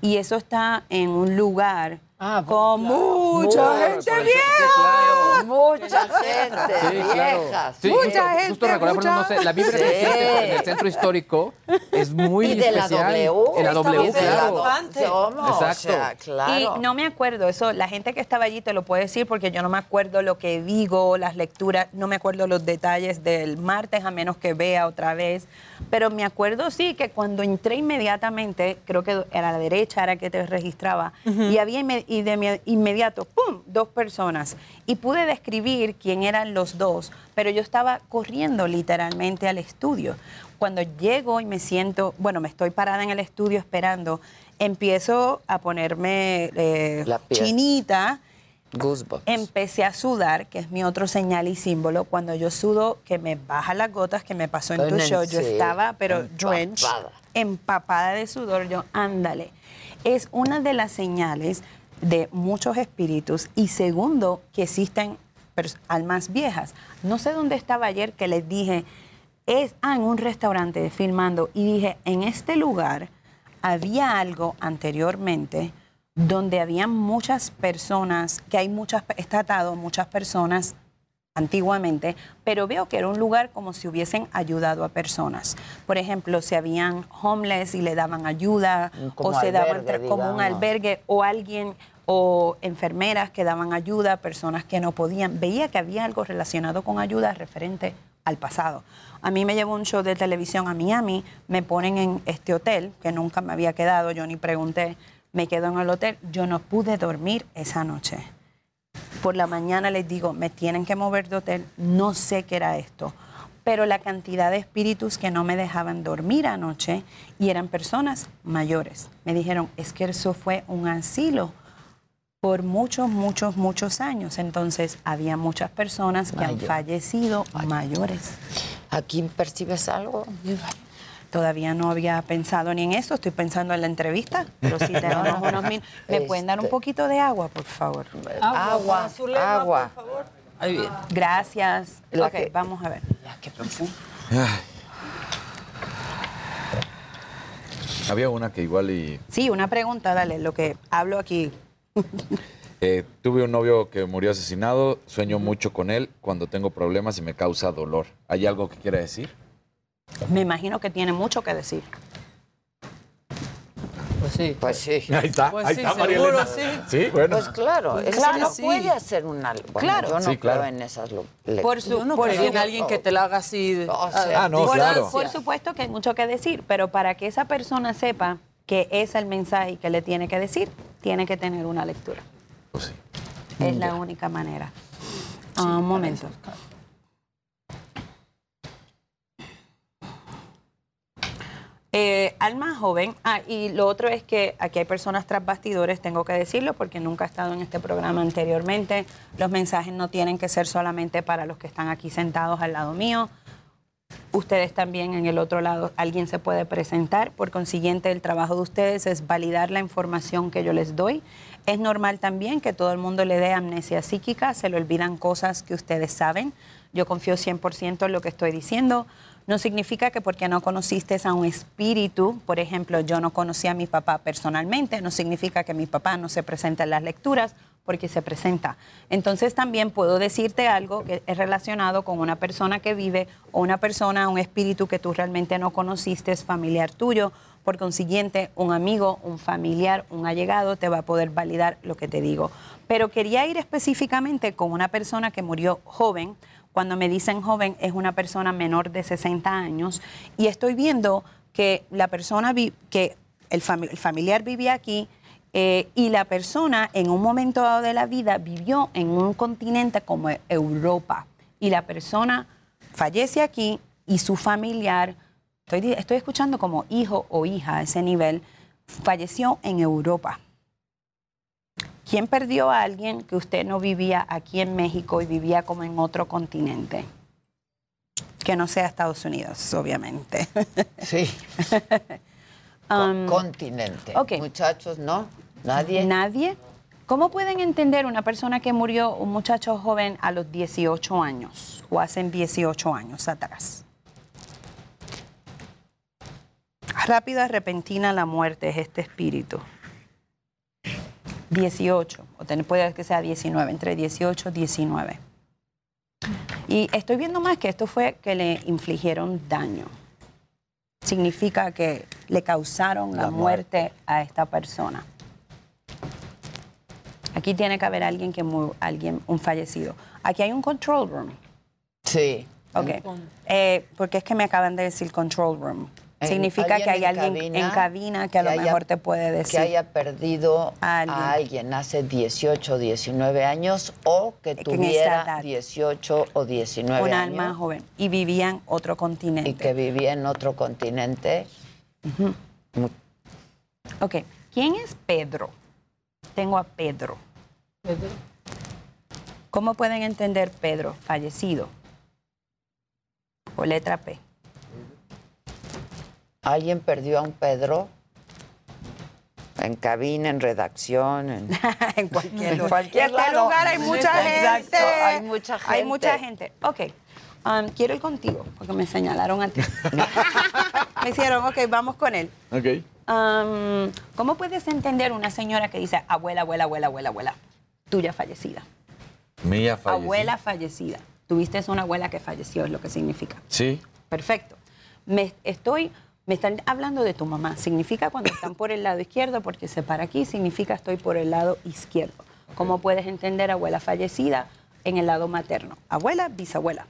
y eso está en un lugar con mucha Muy, gente vieja. Mucha gente, Sí, claro. viejas. Sí, Mucha justo, gente, justo recordar, mucha- no sé, la vibra Sí. en el centro histórico es muy Y de la especial. W. En la W, Estamos de la claro. ¿Cómo? O Exacto. sea, claro. Y no me acuerdo, eso, la gente que estaba allí te lo puede decir porque yo no me acuerdo lo que digo, las lecturas, no me acuerdo los detalles del martes a menos que vea otra vez, pero me acuerdo sí que cuando entré inmediatamente, creo que era a la derecha, era que te registraba, y había inme- y de inmediato, ¡pum!, dos personas. Y pude describir quién eran los dos, pero yo estaba corriendo literalmente al estudio. Cuando llego y me siento, bueno, me estoy parada en el estudio esperando, empiezo a ponerme eh, La chinita. Goosebumps. Empecé a sudar, que es mi otro señal y símbolo. Cuando yo sudo, que me baja las gotas, que me pasó en tu show, yo estaba, pero empapada. drenched, empapada de sudor. Yo, ándale. Es una de las señales de muchos espíritus. Y segundo, que existen almas viejas. No sé dónde estaba ayer que les dije, es ah, en un restaurante filmando, y dije, en este lugar había algo anteriormente donde había muchas personas, que hay muchas, está atado muchas personas antiguamente, pero veo que era un lugar como si hubiesen ayudado a personas. Por ejemplo, si habían homeless y le daban ayuda, Como o se daban albergue, como un albergue, o alguien, o enfermeras que daban ayuda, personas que no podían. Veía que había algo relacionado con ayuda referente al pasado. A mí me llevó un show de televisión a Miami, me ponen en este hotel, que nunca me había quedado, yo ni pregunté, me quedo en el hotel, yo no pude dormir esa noche. Por la mañana les digo, me tienen que mover de hotel, no sé qué era esto, pero la cantidad de espíritus que no me dejaban dormir anoche y eran personas mayores. Me dijeron, es que eso fue un asilo por muchos, muchos, muchos años. Entonces, había muchas personas que han Mayor. fallecido mayores. ¿Aquí percibes algo? Todavía no había pensado ni en eso, estoy pensando en la entrevista, pero si tenemos unos min- ¿Me pueden dar un Este- poquito de agua, por favor? Agua, agua. Ahí viene. Gracias. La ok, que- vamos a ver. Ay. Había una que igual y... Sí, una pregunta, dale, lo que hablo aquí. Eh, tuve un novio que murió asesinado, sueño mucho con él cuando tengo problemas y me causa dolor. ¿Hay algo que quiera decir? Me imagino que tiene mucho que decir. Pues sí. Pues sí. Ahí está, Pues ahí sí, está, María seguro, Elena. sí. Sí, bueno. Pues claro, Pues eso claro, no sí. puede hacer una... Bueno, Claro. yo no Sí, claro. creo en esas lecturas. Por su, Yo no por creo su- en alguien que te la haga así. de- O sea, Ah, no, por, claro. por supuesto que hay mucho que decir, pero para que esa persona sepa que es el mensaje que le tiene que decir, tiene que tener una lectura. Sí. Es la única manera. Ah, un momento. Eh, alma joven. Ah, y lo otro es que aquí hay personas tras bastidores, tengo que decirlo porque nunca he estado en este programa anteriormente. Los mensajes no tienen que ser solamente para los que están aquí sentados al lado mío. Ustedes también en el otro lado, alguien se puede presentar. Por consiguiente, el trabajo de ustedes es validar la información que yo les doy. Es normal también que todo el mundo le dé amnesia psíquica, se le olvidan cosas que ustedes saben. Yo confío 100% en lo que estoy diciendo. No significa que porque no conociste a un espíritu, por ejemplo, yo no conocí a mi papá personalmente, no significa que mi papá no se presenta en las lecturas porque se presenta. Entonces también puedo decirte algo que es relacionado con una persona que vive o una persona, un espíritu que tú realmente no conociste, es familiar tuyo. Por consiguiente, un amigo, un familiar, un allegado te va a poder validar lo que te digo. Pero quería ir específicamente con una persona que murió joven. Cuando me dicen joven es una persona menor de 60 años y estoy viendo que la persona, vi- que el, fami- el familiar vivía aquí, eh, y la persona en un momento dado de la vida vivió en un continente como Europa. Y la persona fallece aquí y su familiar, estoy, estoy escuchando como hijo o hija a ese nivel, falleció en Europa. ¿Quién perdió a alguien que usted no vivía aquí en México y vivía como en otro continente? Que no sea Estados Unidos, obviamente. Sí. Um, continente. ok. Muchachos, ¿no? Nadie. Nadie. ¿Cómo pueden entender una persona que murió, un muchacho joven a los 18 años o hace 18 años atrás? Rápida, repentina la muerte es este espíritu. 18, o ten- puede que sea 19, entre 18 y 19. Y estoy viendo más que esto fue que le infligieron daño. Significa que le causaron la, La muerte a esta persona. Aquí tiene que haber alguien que alguien un fallecido. Aquí hay un control room. Sí. Ok. Eh, porque es que me acaban de decir control room. En- Significa que hay en alguien en cabina que a lo haya- mejor te puede decir. Que haya perdido A a alguien. alguien, hace 18 19 años o que tuviera edad. 18 o 19 un años. alma joven. Y vivía en otro continente. Y que vivía en otro continente. Ok. ¿Quién es Pedro? Tengo a Pedro. ¿Cómo pueden entender Pedro? Fallecido. O letra P. ¿Alguien perdió a un Pedro? En cabina, en redacción, en, en cualquier, en lugar. cualquier este lado. lugar hay mucha Exacto, gente. hay mucha gente. Hay mucha gente. Ok. Um, quiero ir contigo, porque me señalaron a ti. me hicieron, ok, vamos con él. Ok. Um, ¿Cómo puedes entender una señora que dice abuela, abuela, abuela, abuela, abuela? Tuya fallecida. Mía falleció. Abuela fallecida. Tuviste una abuela que falleció, es lo que significa. Sí. Perfecto. Me estoy, me están hablando de tu mamá. Significa cuando están por el lado izquierdo, porque se para aquí, significa estoy por el lado izquierdo. ¿Cómo puedes entender abuela fallecida en el lado materno? Abuela, bisabuela.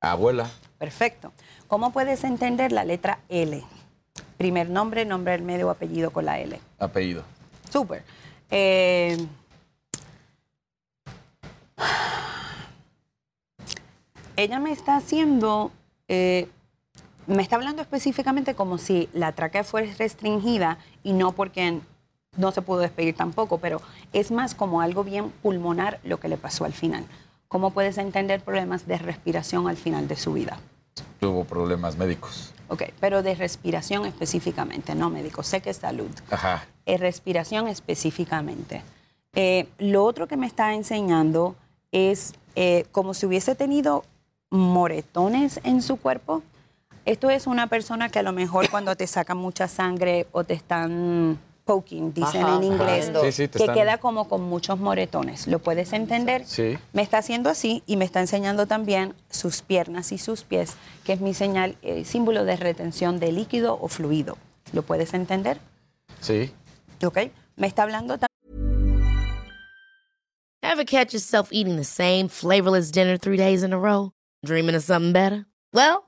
Abuela. Perfecto. ¿Cómo puedes entender la letra L? Primer nombre, nombre del medio o apellido con la L. Apellido. Súper. Eh, ella me está haciendo, eh, me está hablando específicamente como si la tráquea fuera restringida y no porque no se pudo despedir tampoco, pero es más como algo bien pulmonar lo que le pasó al final. ¿Cómo puedes entender problemas de respiración al final de su vida? Tuvo problemas médicos. Ok, pero de respiración específicamente, no médico. Sé que es salud. Ajá. Eh, respiración específicamente. Eh, lo otro que me está enseñando es eh, como si hubiese tenido moretones en su cuerpo. Esto es una persona que a lo mejor cuando te sacan mucha sangre o te están poking, dicen Ajá, en inglés, ajá. Sí, sí, que están- queda como con muchos moretones. ¿Lo puedes entender? Sí. Me está haciendo así y me está enseñando también sus piernas y sus pies, que es mi señal, eh, símbolo de retención de líquido o fluido. ¿Lo puedes entender? Sí. ¿Ok? Me está hablando también. Ever catch yourself eating the same flavorless dinner three days in a row? Dreaming of something better? Well,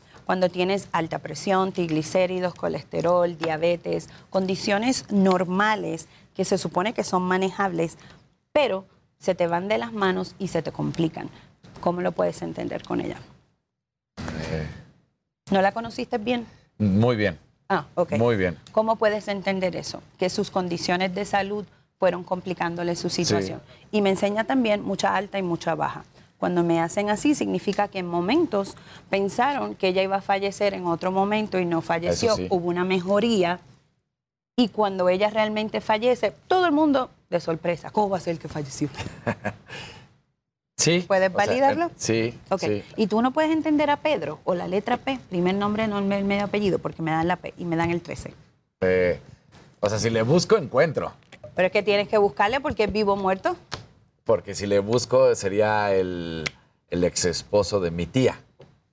cuando tienes alta presión, triglicéridos, colesterol, diabetes, condiciones normales que se supone que son manejables, pero se te van de las manos y se te complican. ¿Cómo lo puedes entender con ella? Eh, ¿No la conociste bien? muy bien. Ah, ok. Muy bien. ¿Cómo puedes entender eso? Que sus condiciones de salud fueron complicándole su situación. Y me enseña también mucha alta y mucha baja. Cuando me hacen así, significa que en momentos pensaron que ella iba a fallecer en otro momento y no falleció. Sí. Hubo una mejoría. Y cuando ella realmente fallece, todo el mundo de sorpresa. ¿Cómo va a ser que falleció? Sí. ¿Puedes o sea, validarlo? eh, sí. Y tú no puedes entender a Pedro o la letra P, primer nombre, nombre, el medio apellido, porque me dan la P y me dan el 13. Eh, o sea, si le busco, encuentro. Pero es que tienes que buscarle porque es vivo o muerto. Porque si le busco, sería el, el ex esposo de mi tía.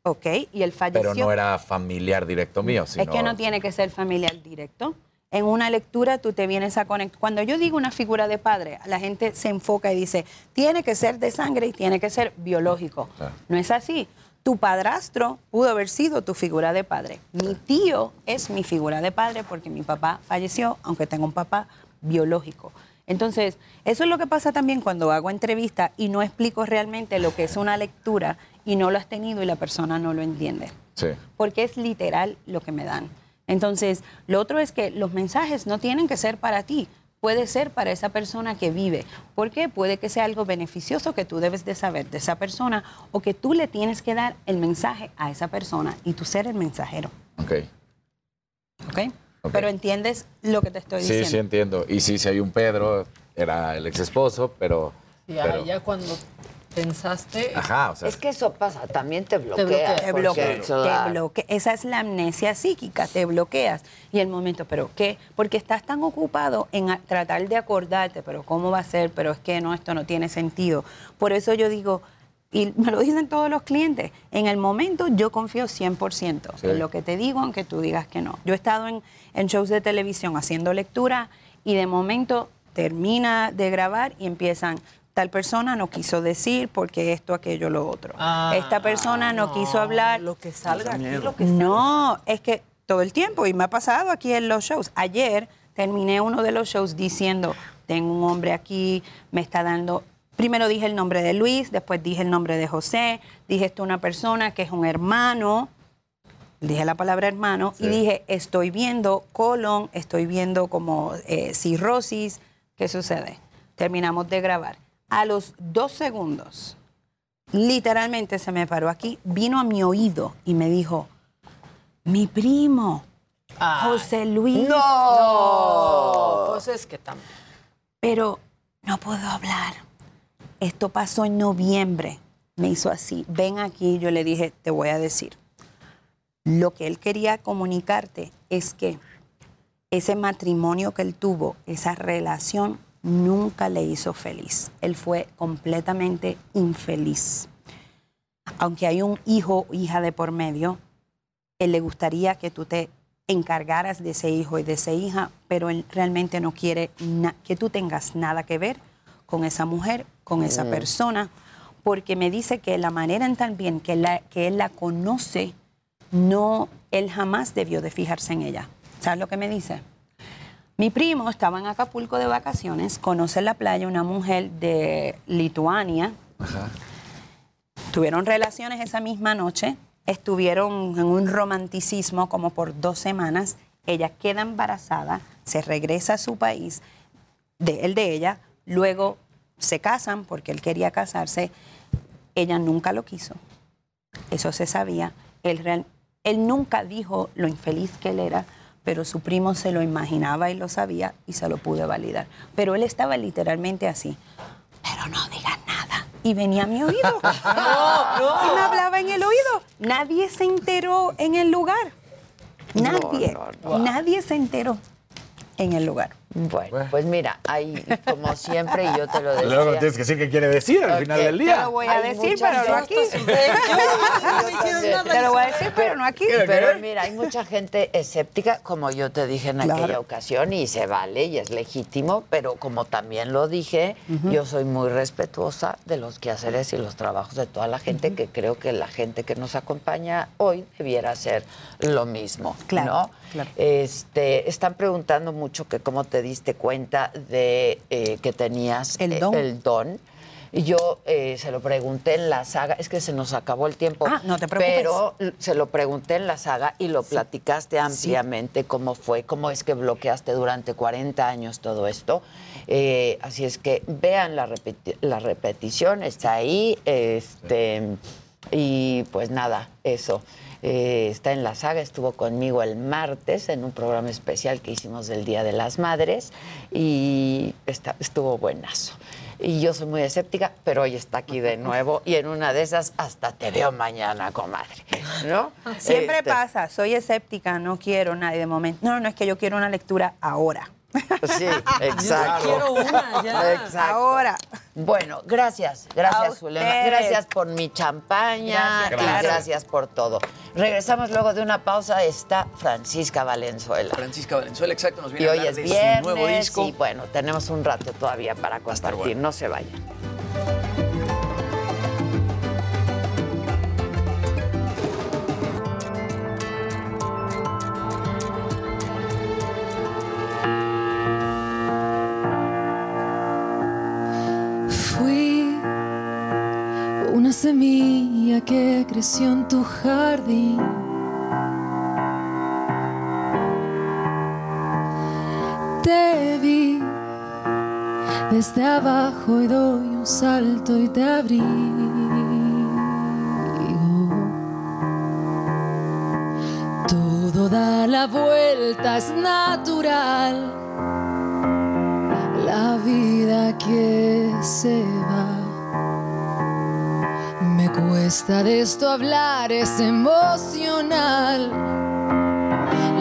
Ok, y él falleció. Pero no era familiar directo mío. Sino, Es que no tiene que ser familiar directo. En una lectura tú te vienes a conectar. Cuando yo digo una figura de padre, la gente se enfoca y dice, tiene que ser de sangre y tiene que ser biológico. No es así. Tu padrastro pudo haber sido tu figura de padre. Mi tío es mi figura de padre porque mi papá falleció, aunque tengo un papá biológico. Entonces, eso es lo que pasa también cuando hago entrevistas y no explico realmente lo que es una lectura y no lo has tenido y la persona no lo entiende Sí. porque es literal lo que me dan. Entonces, lo otro es que los mensajes no tienen que ser para ti, puede ser para esa persona que vive, porque puede que sea algo beneficioso que tú debes de saber de esa persona o que tú le tienes que dar el mensaje a esa persona y tú ser el mensajero, Ok. ¿ok? Pero entiendes lo que te estoy Sí, diciendo. sí entiendo. Y sí, si hay un Pedro, era el ex esposo, pero... Ya, pero- ya cuando pensaste. Ajá, o sea, Es que eso pasa, también te bloquea. bloquea. Te porque bloquea, eso te da- bloquea. Esa es la amnesia psíquica, te bloqueas. Y el momento, ¿pero qué? Porque estás tan ocupado en tratar de acordarte, pero ¿cómo va a ser? Pero es que no, esto no tiene sentido. Por eso yo digo, y me lo dicen todos los clientes, en el momento yo confío 100% Sí. en lo que te digo, aunque tú digas que no. Yo he estado en, en shows de televisión haciendo lectura y de momento termina de grabar y empiezan... Tal persona no quiso decir porque esto, aquello, lo otro. Ah, Esta persona no, quiso hablar. Lo que salga aquí, miedo. lo que No, es que todo el tiempo, y me ha pasado aquí en los shows. Ayer terminé uno de los shows diciendo, tengo un hombre aquí, me está dando... Primero dije el nombre de Luis, después dije el nombre de José, dije esto una persona que es un hermano, dije la palabra hermano, y dije, estoy viendo colon, estoy viendo como eh, cirrosis, ¿qué sucede? Terminamos de grabar. A los dos segundos, literalmente se me paró aquí, vino a mi oído y me dijo, mi primo, José Luis. No, pues es que también. Pero no puedo hablar. Esto pasó en noviembre. Me hizo así. Ven aquí, yo le dije, te voy a decir. Lo que él quería comunicarte es que ese matrimonio que él tuvo, esa relación, nunca le hizo feliz. Él fue completamente infeliz. Aunque hay un hijo o hija de por medio, él le gustaría que tú te encargaras de ese hijo y de esa hija, pero él realmente no quiere que tú tengas nada que ver con esa mujer, con esa Mm. persona, porque me dice que la manera en también que, la, que él la conoce, no, él jamás debió de fijarse en ella. ¿Sabes lo que me dice? Mi primo estaba en Acapulco de vacaciones, conoce en la playa una mujer de Lituania, tuvieron relaciones esa misma noche, estuvieron en un romanticismo como por dos semanas, ella queda embarazada, se regresa a su país, de él de ella, luego se casan porque él quería casarse, ella nunca lo quiso, eso se sabía, él, real- él nunca dijo lo infeliz que él era, pero su primo se lo imaginaba y lo sabía y se lo pude validar. Pero él estaba literalmente así, pero no digas nada. Y venía a mi oído. Y me hablaba en el oído. Nadie se enteró en el lugar. Nadie. Nadie se enteró en el lugar. Bueno, pues mira, hay como siempre, y yo te lo decía. Luego tienes que decir qué quiere decir al final del te día. lo voy a Hay decir, pero no aquí. Te lo voy a decir, pero no aquí. Pero mira, hay mucha gente escéptica, como yo te dije en Claro. aquella ocasión, y se vale y es legítimo, pero como también lo dije, yo soy muy respetuosa de los quehaceres y los trabajos de toda la gente, que creo que la gente que nos acompaña hoy debiera hacer lo mismo. Claro, ¿no? claro. Este, están preguntando mucho que cómo te te diste cuenta de eh, que tenías el don. el don. Y yo eh, se lo pregunté en la saga, es que se nos acabó el tiempo. Ah, no te preocupes. Pero se lo pregunté en la saga y lo platicaste ampliamente cómo fue, cómo es que bloqueaste durante 40 años todo esto. Eh, así es que vean la, repeti- la repetición, está ahí. Este, y pues nada, eso. Eh, está en la saga, estuvo conmigo el martes en un programa especial que hicimos del Día de las Madres y está- estuvo buenazo. Y yo soy muy escéptica, pero hoy está aquí de nuevo y en una de esas hasta te veo mañana, comadre. ¿No? Siempre Este, pasa, soy escéptica, no quiero nadie de momento. No, no es que yo quiero una lectura ahora. Sí, exacto. quiero una ya. Exacto. Ahora. Bueno, gracias, gracias, Zulema. Gracias por mi champaña Gracias. y Gracias. gracias por todo. Regresamos luego de una pausa. Está Francisca Valenzuela. Francisca Valenzuela, exacto, nos viene Y a hoy hablar es de viernes su nuevo disco. y bueno, tenemos un rato todavía para compartir. No se vayan. Que creció en tu jardín. Te vi desde abajo y doy un salto y te abrigo. Todo da la vuelta, es natural la vida que se va. Cuesta de esto hablar, es emocional.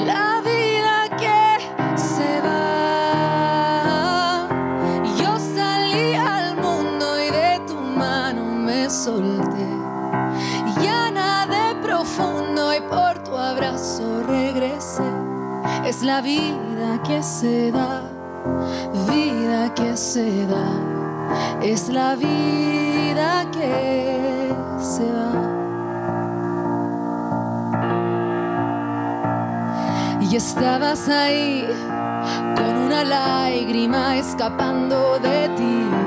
La vida que se va. Yo salí al mundo y de tu mano me solté. Ya nadé profundo y por tu abrazo regresé. Es la vida que se da vida que se da, es la vida que se va. Y estabas ahí con una lágrima escapando de ti.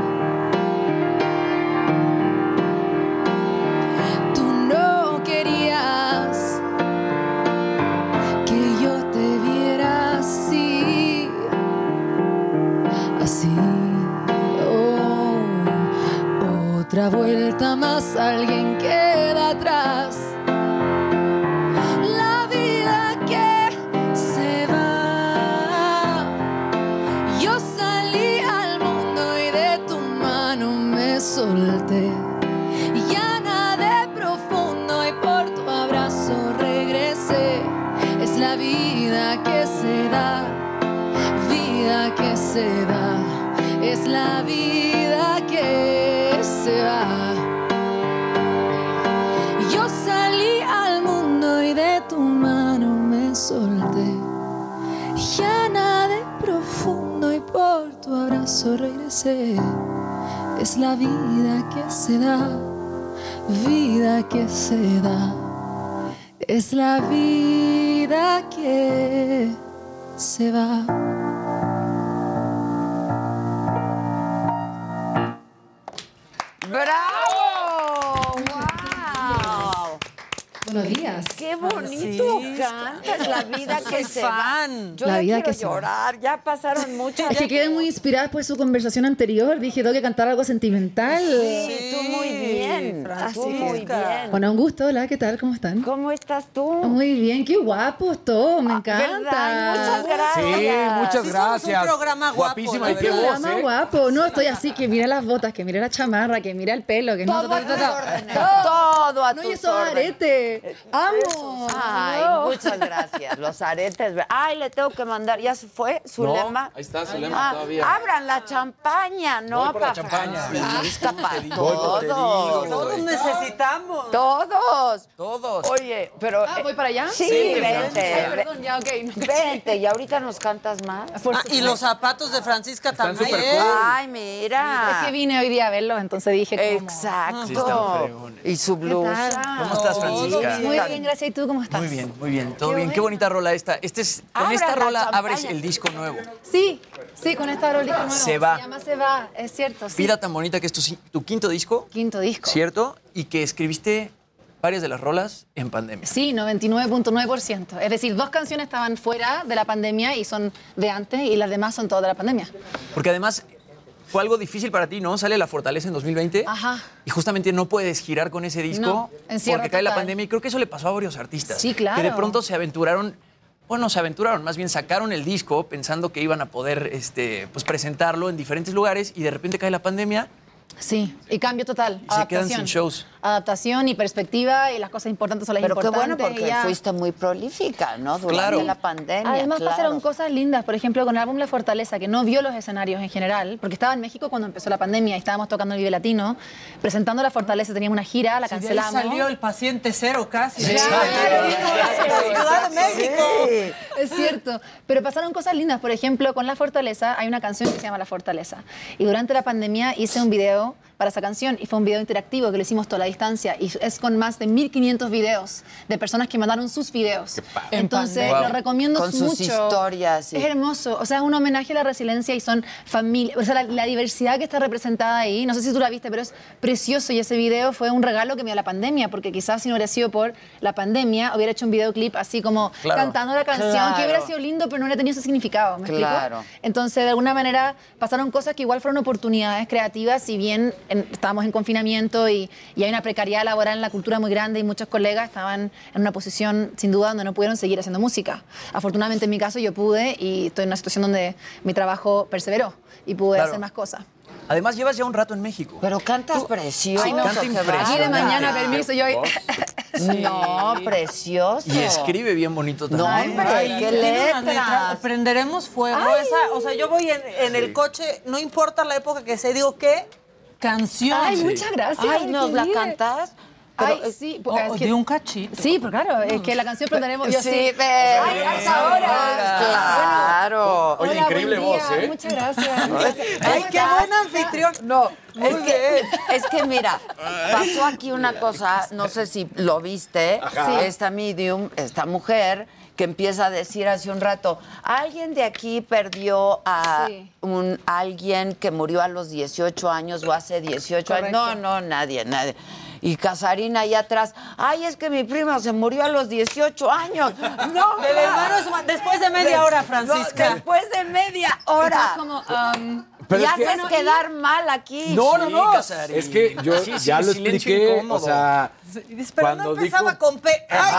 Más, alguien queda atrás. Es la vida que se da, vida que se da. Es la vida que se va. ¡Bravo! ¡Wow! Buenos días. ¡Qué bonito cantas! La vida que Soy se fan. va. Yo La ya vida quiero que se va. llorar. Ya pasaron muchas. Es que quedé muy inspirada por su conversación anterior. Dije, tengo que cantar algo sentimental. Sí, tú muy bien. Tú muy bien. Bueno, un gusto. Hola, ¿qué tal? ¿Cómo están? ¿Cómo estás tú? Muy bien, qué guapos todos, me encanta. ¿verdad? Muchas gracias. Sí, muchas Sí somos gracias. un programa guapo, Guapísima y qué Programa ¿eh? guapo. No, estoy así, que mira las botas, que mira la chamarra, que mira el pelo, que no... Todo ta, ta. órdenes. Todo. Todo a No, tus y esos órdenes. aretes. Ay, No. muchas gracias. Los aretes. Ay, le tengo que mandar. ¿Ya se fue? ¿Zulema? ahí está Zulema Ah, todavía. Abran la champaña, ¿no? Voy por la Pa' champaña. Francisca, para todos. Todos necesitamos. Todos. todos. Oye, pero. Ah, ¿voy para allá? Sí, Sí, vente. Ay, perdón, ya, ok. Vente, y ahorita nos cantas más. Ah, y los zapatos de Francisca también. Ay, mira. Es que vine hoy día a verlo, entonces dije como... Exacto. Sí, y su blusa. ¿Cómo estás, Francisca? Muy bien, gracias. ¿Y tú cómo estás? Muy bien, muy bien, todo Qué bien. Qué bonita rola esta. Este es, con Abra esta la rola champaña. abres el disco nuevo. Sí, sí, con esta rolita nueva. Se va. Se llama Se va, es cierto, sí. Vida tan bonita que es tu, tu quinto disco, Quinto disco. ¿cierto? Y que escribiste varias de las rolas en pandemia. Sí, 99.9%. Es decir, dos canciones estaban fuera de la pandemia y son de antes y las demás son todas de la pandemia. Porque además fue algo difícil para ti, ¿no? Sale La Fortaleza en 2020 Ajá. y justamente no puedes girar con ese disco No, porque cae la pandemia y creo que eso le pasó a varios artistas. Sí, claro. Que de pronto se aventuraron, bueno, se aventuraron, más bien sacaron el disco pensando que iban a poder este, pues, presentarlo en diferentes lugares y de repente cae la pandemia Sí, y cambio total. y se quedan sin shows. Adaptación y perspectiva y las cosas importantes son las Pero qué importantes. bueno porque y ya. fuiste muy prolífica, ¿no? Durante Claro. la pandemia. Además claro. pasaron cosas lindas, por ejemplo, con el álbum La Fortaleza, que no vio los escenarios en general, porque estaba en México cuando empezó la pandemia y estábamos tocando el Vive Latino, presentando La Fortaleza, teníamos una gira, la Si de ahí cancelamos. salió el paciente cero casi. Sí. La Ciudad de México. Es cierto, pero pasaron cosas lindas. Por ejemplo, con La Fortaleza hay una canción que se llama La Fortaleza. Y durante la pandemia hice un video para esa canción y fue un video interactivo que lo hicimos toda la distancia y es con más de 1500 videos de personas que mandaron sus videos. Entonces, pandemia. lo recomiendo Con sus mucho. historias, sí. Es hermoso, o sea, es un homenaje a la resiliencia y son familia, o sea, la, la diversidad que está representada ahí, no sé si tú la viste, pero es precioso y ese video fue un regalo que me dio la pandemia, porque quizás si no hubiera sido por la pandemia, hubiera hecho un videoclip así como Claro. cantando la canción, Claro. que hubiera sido lindo, pero no hubiera tenido ese significado, ¿me Claro. explico? Entonces, de alguna manera, pasaron cosas que igual fueron oportunidades creativas, si bien en- estábamos en confinamiento y, y hay una precariedad laboral en la cultura muy grande y muchos colegas estaban en una posición, sin duda, donde no pudieron seguir haciendo música. Afortunadamente, en mi caso, yo pude y estoy en una situación donde mi trabajo perseveró y pude Claro. hacer más cosas. Además llevas ya un rato en México. Pero cantas precioso. Ay, canta qué impresionante. Aquí de mañana, permiso, yo... No, precioso. Y escribe bien bonito también. No, hombre, Ay, qué letras. Prenderemos fuego. Esa, o sea, yo voy en, en el coche, no importa la época que sea, digo, ¿qué? Canción. Ay, muchas gracias. Ay, ¿nos la cantas? Ay, Pero, sí, O- es o que- de un cachito. Sí, pero claro, es que la canción prenderemos yo Sí, sí. ve. Ay, hasta ahora. Claro. Oye, Hola, increíble buen día, voz, ¿eh? Muchas gracias. Ay, qué buen anfitrión. No, es que, es que mira, pasó aquí una cosa, no sé si lo viste, Ajá. esta medium, esta mujer que empieza a decir hace un rato, alguien de aquí perdió a Sí. un alguien que murió a los 18 años o hace 18 años. No, no, nadie, nadie. Y Casarina ahí atrás, ay, es que mi prima se murió a los 18 años. No, Del hermano después de media hora, Francisca. Después de media hora. Como, um, Pero y es que- haces quedar mal aquí. No, no, Sí, no. Casarín. Es que yo Sí, sí, ya lo expliqué. O sea, Pero cuando no empezaba dijo- con P. ¡Ay,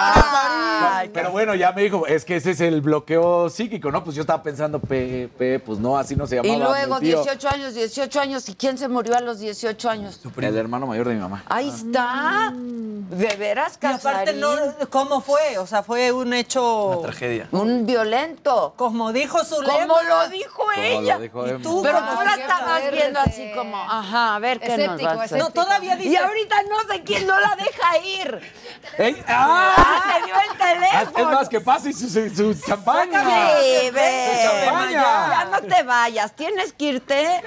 Ay, Pero bueno, ya me dijo, es que ese es el bloqueo psíquico, ¿no? Pues yo estaba pensando, P, P, pues no, así no se llamaba. Y luego mi tío. 18 años, 18 años. ¿Y quién se murió a los 18 años? El hermano mayor de mi mamá. Ahí está. ¿De veras, Y aparte, Casarín? no, ¿cómo fue? O sea, fue un hecho. Una tragedia. Un violento. Como dijo Zulema. Como lo dijo Como ella. lo dijo Y tú, Pero Ay, tú la estabas viendo así como, ajá, a ver qué nos Escéptico, va a hacer. No, todavía dice. Y ahorita no sé quién no la deja ir. ¡Ey! ¡Ah! ¡Ah, te dio el Es teléfono! más, que pase su, su, su champaña. Sí, ve. Su champaña. Ya no te vayas, tienes que irte.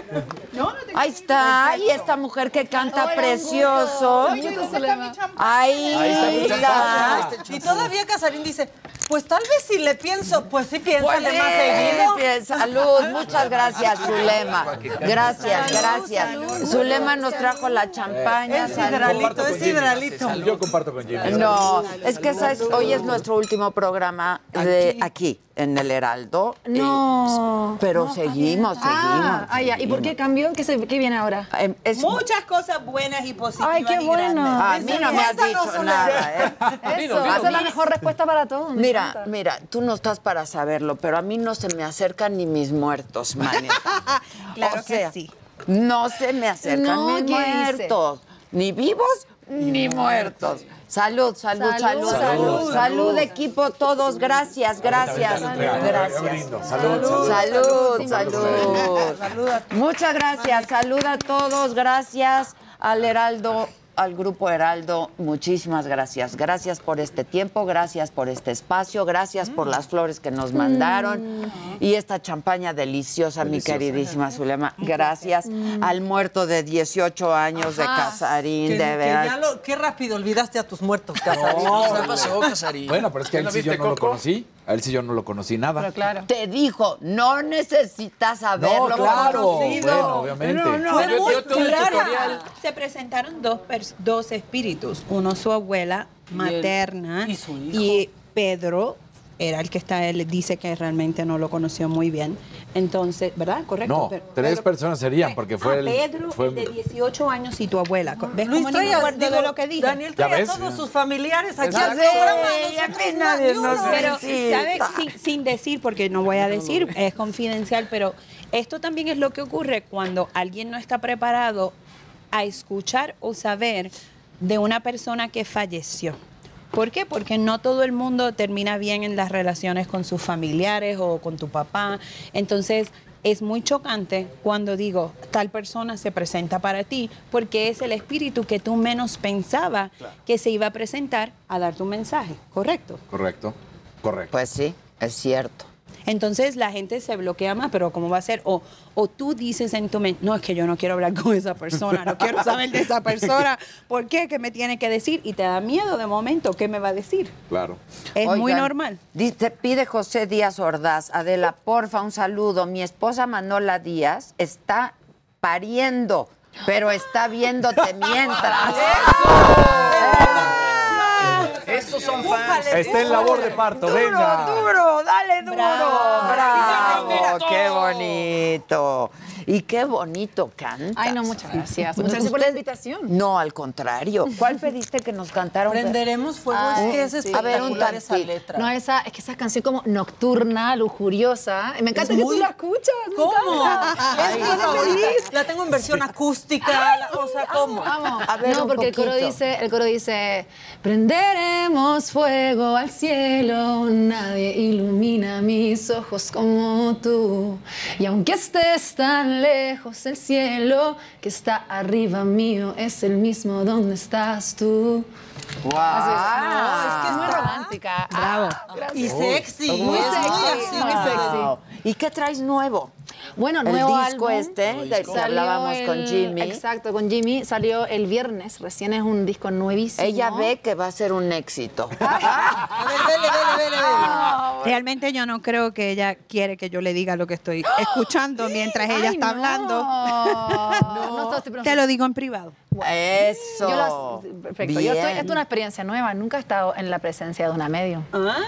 Ahí está, y esta mujer que canta Hola, precioso. gusto, Zulema. Ahí, Ahí está champaña. Y todavía Casarín dice, pues tal vez si le pienso, pues sí piénsale Pues, más seguido. Salud, muchas gracias, Zulema. Gracias, gracias. Zulema nos trajo la champaña. Es hidralito, es hidralito. Yo comparto con Jimmy. No, es que ¿sabes? hoy es nuestro último programa de aquí, en el Heraldo. No. Y- pero seguimos, seguimos. Ah, ah, ya. ¿Y por qué seguimos. cambio? ¿Qué, se, qué viene ahora? Em, es- Muchas cosas buenas y positivas. Ay, qué y bueno. grandes. a mí no me has dicho nada, ¿eh? Eso, esa es la mejor respuesta para todo. Mira, encanta. mira, tú no estás para saberlo, pero a mí no se me acercan ni mis muertos, Mane. Claro O que sí. No se me acercan No, mis muertos, ni vivos ni muertos. Salud, salud, salud, Salud, salud, equipo, todos, gracias, gracias, gracias. Salud, Salud, salud. Muchas gracias, salud a todos, gracias al Heraldo al Grupo Heraldo, muchísimas gracias. Gracias por este tiempo, gracias por este espacio, gracias por las flores que nos mandaron y esta champaña deliciosa, mi queridísima Zulema. Gracias al muerto de 18 años de. Casarín, Que- de verdad. qué rápido olvidaste a tus muertos, Casarín. No, ¿qué pasó, Casarín? Bueno, pero es que a él ¿Ya sí lo yo no lo conocí. A él sí yo no lo conocí nada. Te dijo, no necesitas haberlo claro. conocido. Bueno, obviamente. No, no, Fue no. muy Yo clara. Se presentaron dos, dos espíritus, uno su abuela materna y, Pedro era el que está, él dice que realmente no lo conoció muy bien. Entonces, ¿verdad? Correcto. No, Pero- tres personas serían, porque fue Ah, el. Pedro, fue- el de 18 años y tu abuela. ¿Ves Luis cómo ni trae me a- acuerdo digo, de lo que dije? Daniel Ya trae a ves. todos sus familiares aquí al programa. uno. Pero. ¿sabes? Sin, sin decir, porque no voy a decir, es confidencial, pero esto también es lo que ocurre cuando alguien no está preparado a escuchar o saber de una persona que falleció. ¿Por qué? Porque no todo el mundo termina bien en las relaciones con sus familiares o con tu papá. Entonces, es muy chocante cuando digo, tal persona se presenta para ti, porque es el espíritu que tú menos pensaba que se iba a presentar a dar tu mensaje, ¿correcto? Correcto. Correcto. Pues sí, es cierto. Entonces la gente se bloquea más, pero ¿cómo va a ser? O, o tú dices en tu mente, no, es que yo no quiero hablar con esa persona, no quiero saber de esa persona, ¿por qué? ¿Qué me tiene que decir? Y te da miedo de momento, ¿qué me va a decir? Claro. Es muy normal. Dice, pide José Díaz Ordaz, Adela, porfa, un saludo. Mi esposa Manola Díaz está pariendo, pero está viéndote mientras. Estos son fans. Está en labor de parto, venga. Duro, dale duro. Bravo. Bravo, qué bonito. Y qué bonito canta. Ay, no, muchas gracias. Muchas gracias por la invitación. No, al contrario. ¿Cuál pediste que nos cantaron? Prenderemos fuego, Ay, es que es sí. A ver, un espectacular esa letra. No, esa, es que esa canción como nocturna, lujuriosa. Me encanta Es que muy- tú la escuchas. ¿Cómo? encanta. Es mi favorita. La tengo en versión acústica, la- o sea, ¿cómo? Vamos. A ver, no, un porque el coro dice, el coro dice, prenderemos fuego al cielo, nadie ilumina mis ojos como tú. Y aunque estés tan lejos, el cielo que está arriba mío es el mismo donde estás tú. ¡Wow! Así es. No, es que es muy romántica. Bravo. Ah, gracias. Y sexy. Muy sexy, muy sexy. Wow. ¿Y qué traes nuevo? Bueno, El nuevo disco álbum. este, del que Salió hablábamos con el- Jimmy. Exacto, con Jimmy. Salió el viernes, recién es un disco nuevísimo. Ella ve que va a ser un éxito. A ver, dele, dele, dele, dele. Realmente yo no creo que ella quiere que yo le diga lo que estoy escuchando mientras ella Ay, está no. hablando. No, Te lo digo en privado. Eso. Yo lo- perfecto. Yo estoy, esto es una experiencia nueva. Nunca he estado en la presencia de una medium.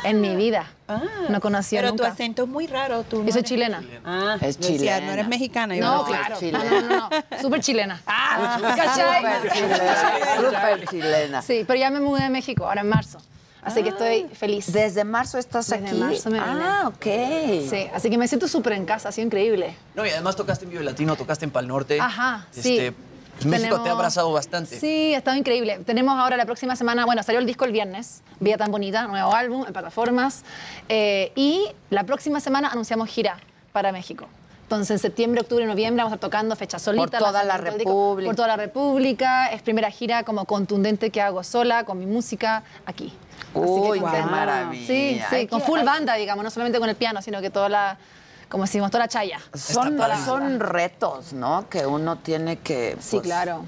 En mi vida. No conocí Pero nunca. tu acento es muy raro. Tú no Yo soy eres- chilena. Ah, Es yo decía, chilena. no eres mexicana. yo No, decía, claro. No, chilena. no, no, no. Súper chilena. Ah, ¿Cachai? Súper chilena. Súper chilena. Sí, pero ya me mudé de México, ahora en marzo. Así que estoy feliz. ¿Desde marzo estás Desde aquí? marzo me vine. ah, ok. Sí, así que me siento súper en casa, ha sido increíble. No, y además tocaste en Vive Latino, tocaste en Pal Norte. Ajá, sí. Este, México te ha Tenemos- abrazado bastante. Sí, ha estado increíble. Tenemos ahora la próxima semana, bueno, salió el disco el viernes, Vía tan bonita, nuevo álbum en plataformas. eh, y la próxima semana anunciamos gira para México. Entonces, en septiembre, octubre noviembre vamos a estar tocando fecha solita. toda la disco, República. Por toda la República. Es primera gira como contundente que hago sola, con mi música, aquí. Uy, qué maravilla. Sí, sí, Hay con full banda, digamos, no solamente con el piano, sino que toda la, como decimos, toda la chaya. Son, son retos, ¿no? Que uno tiene que. Sí, pues, claro.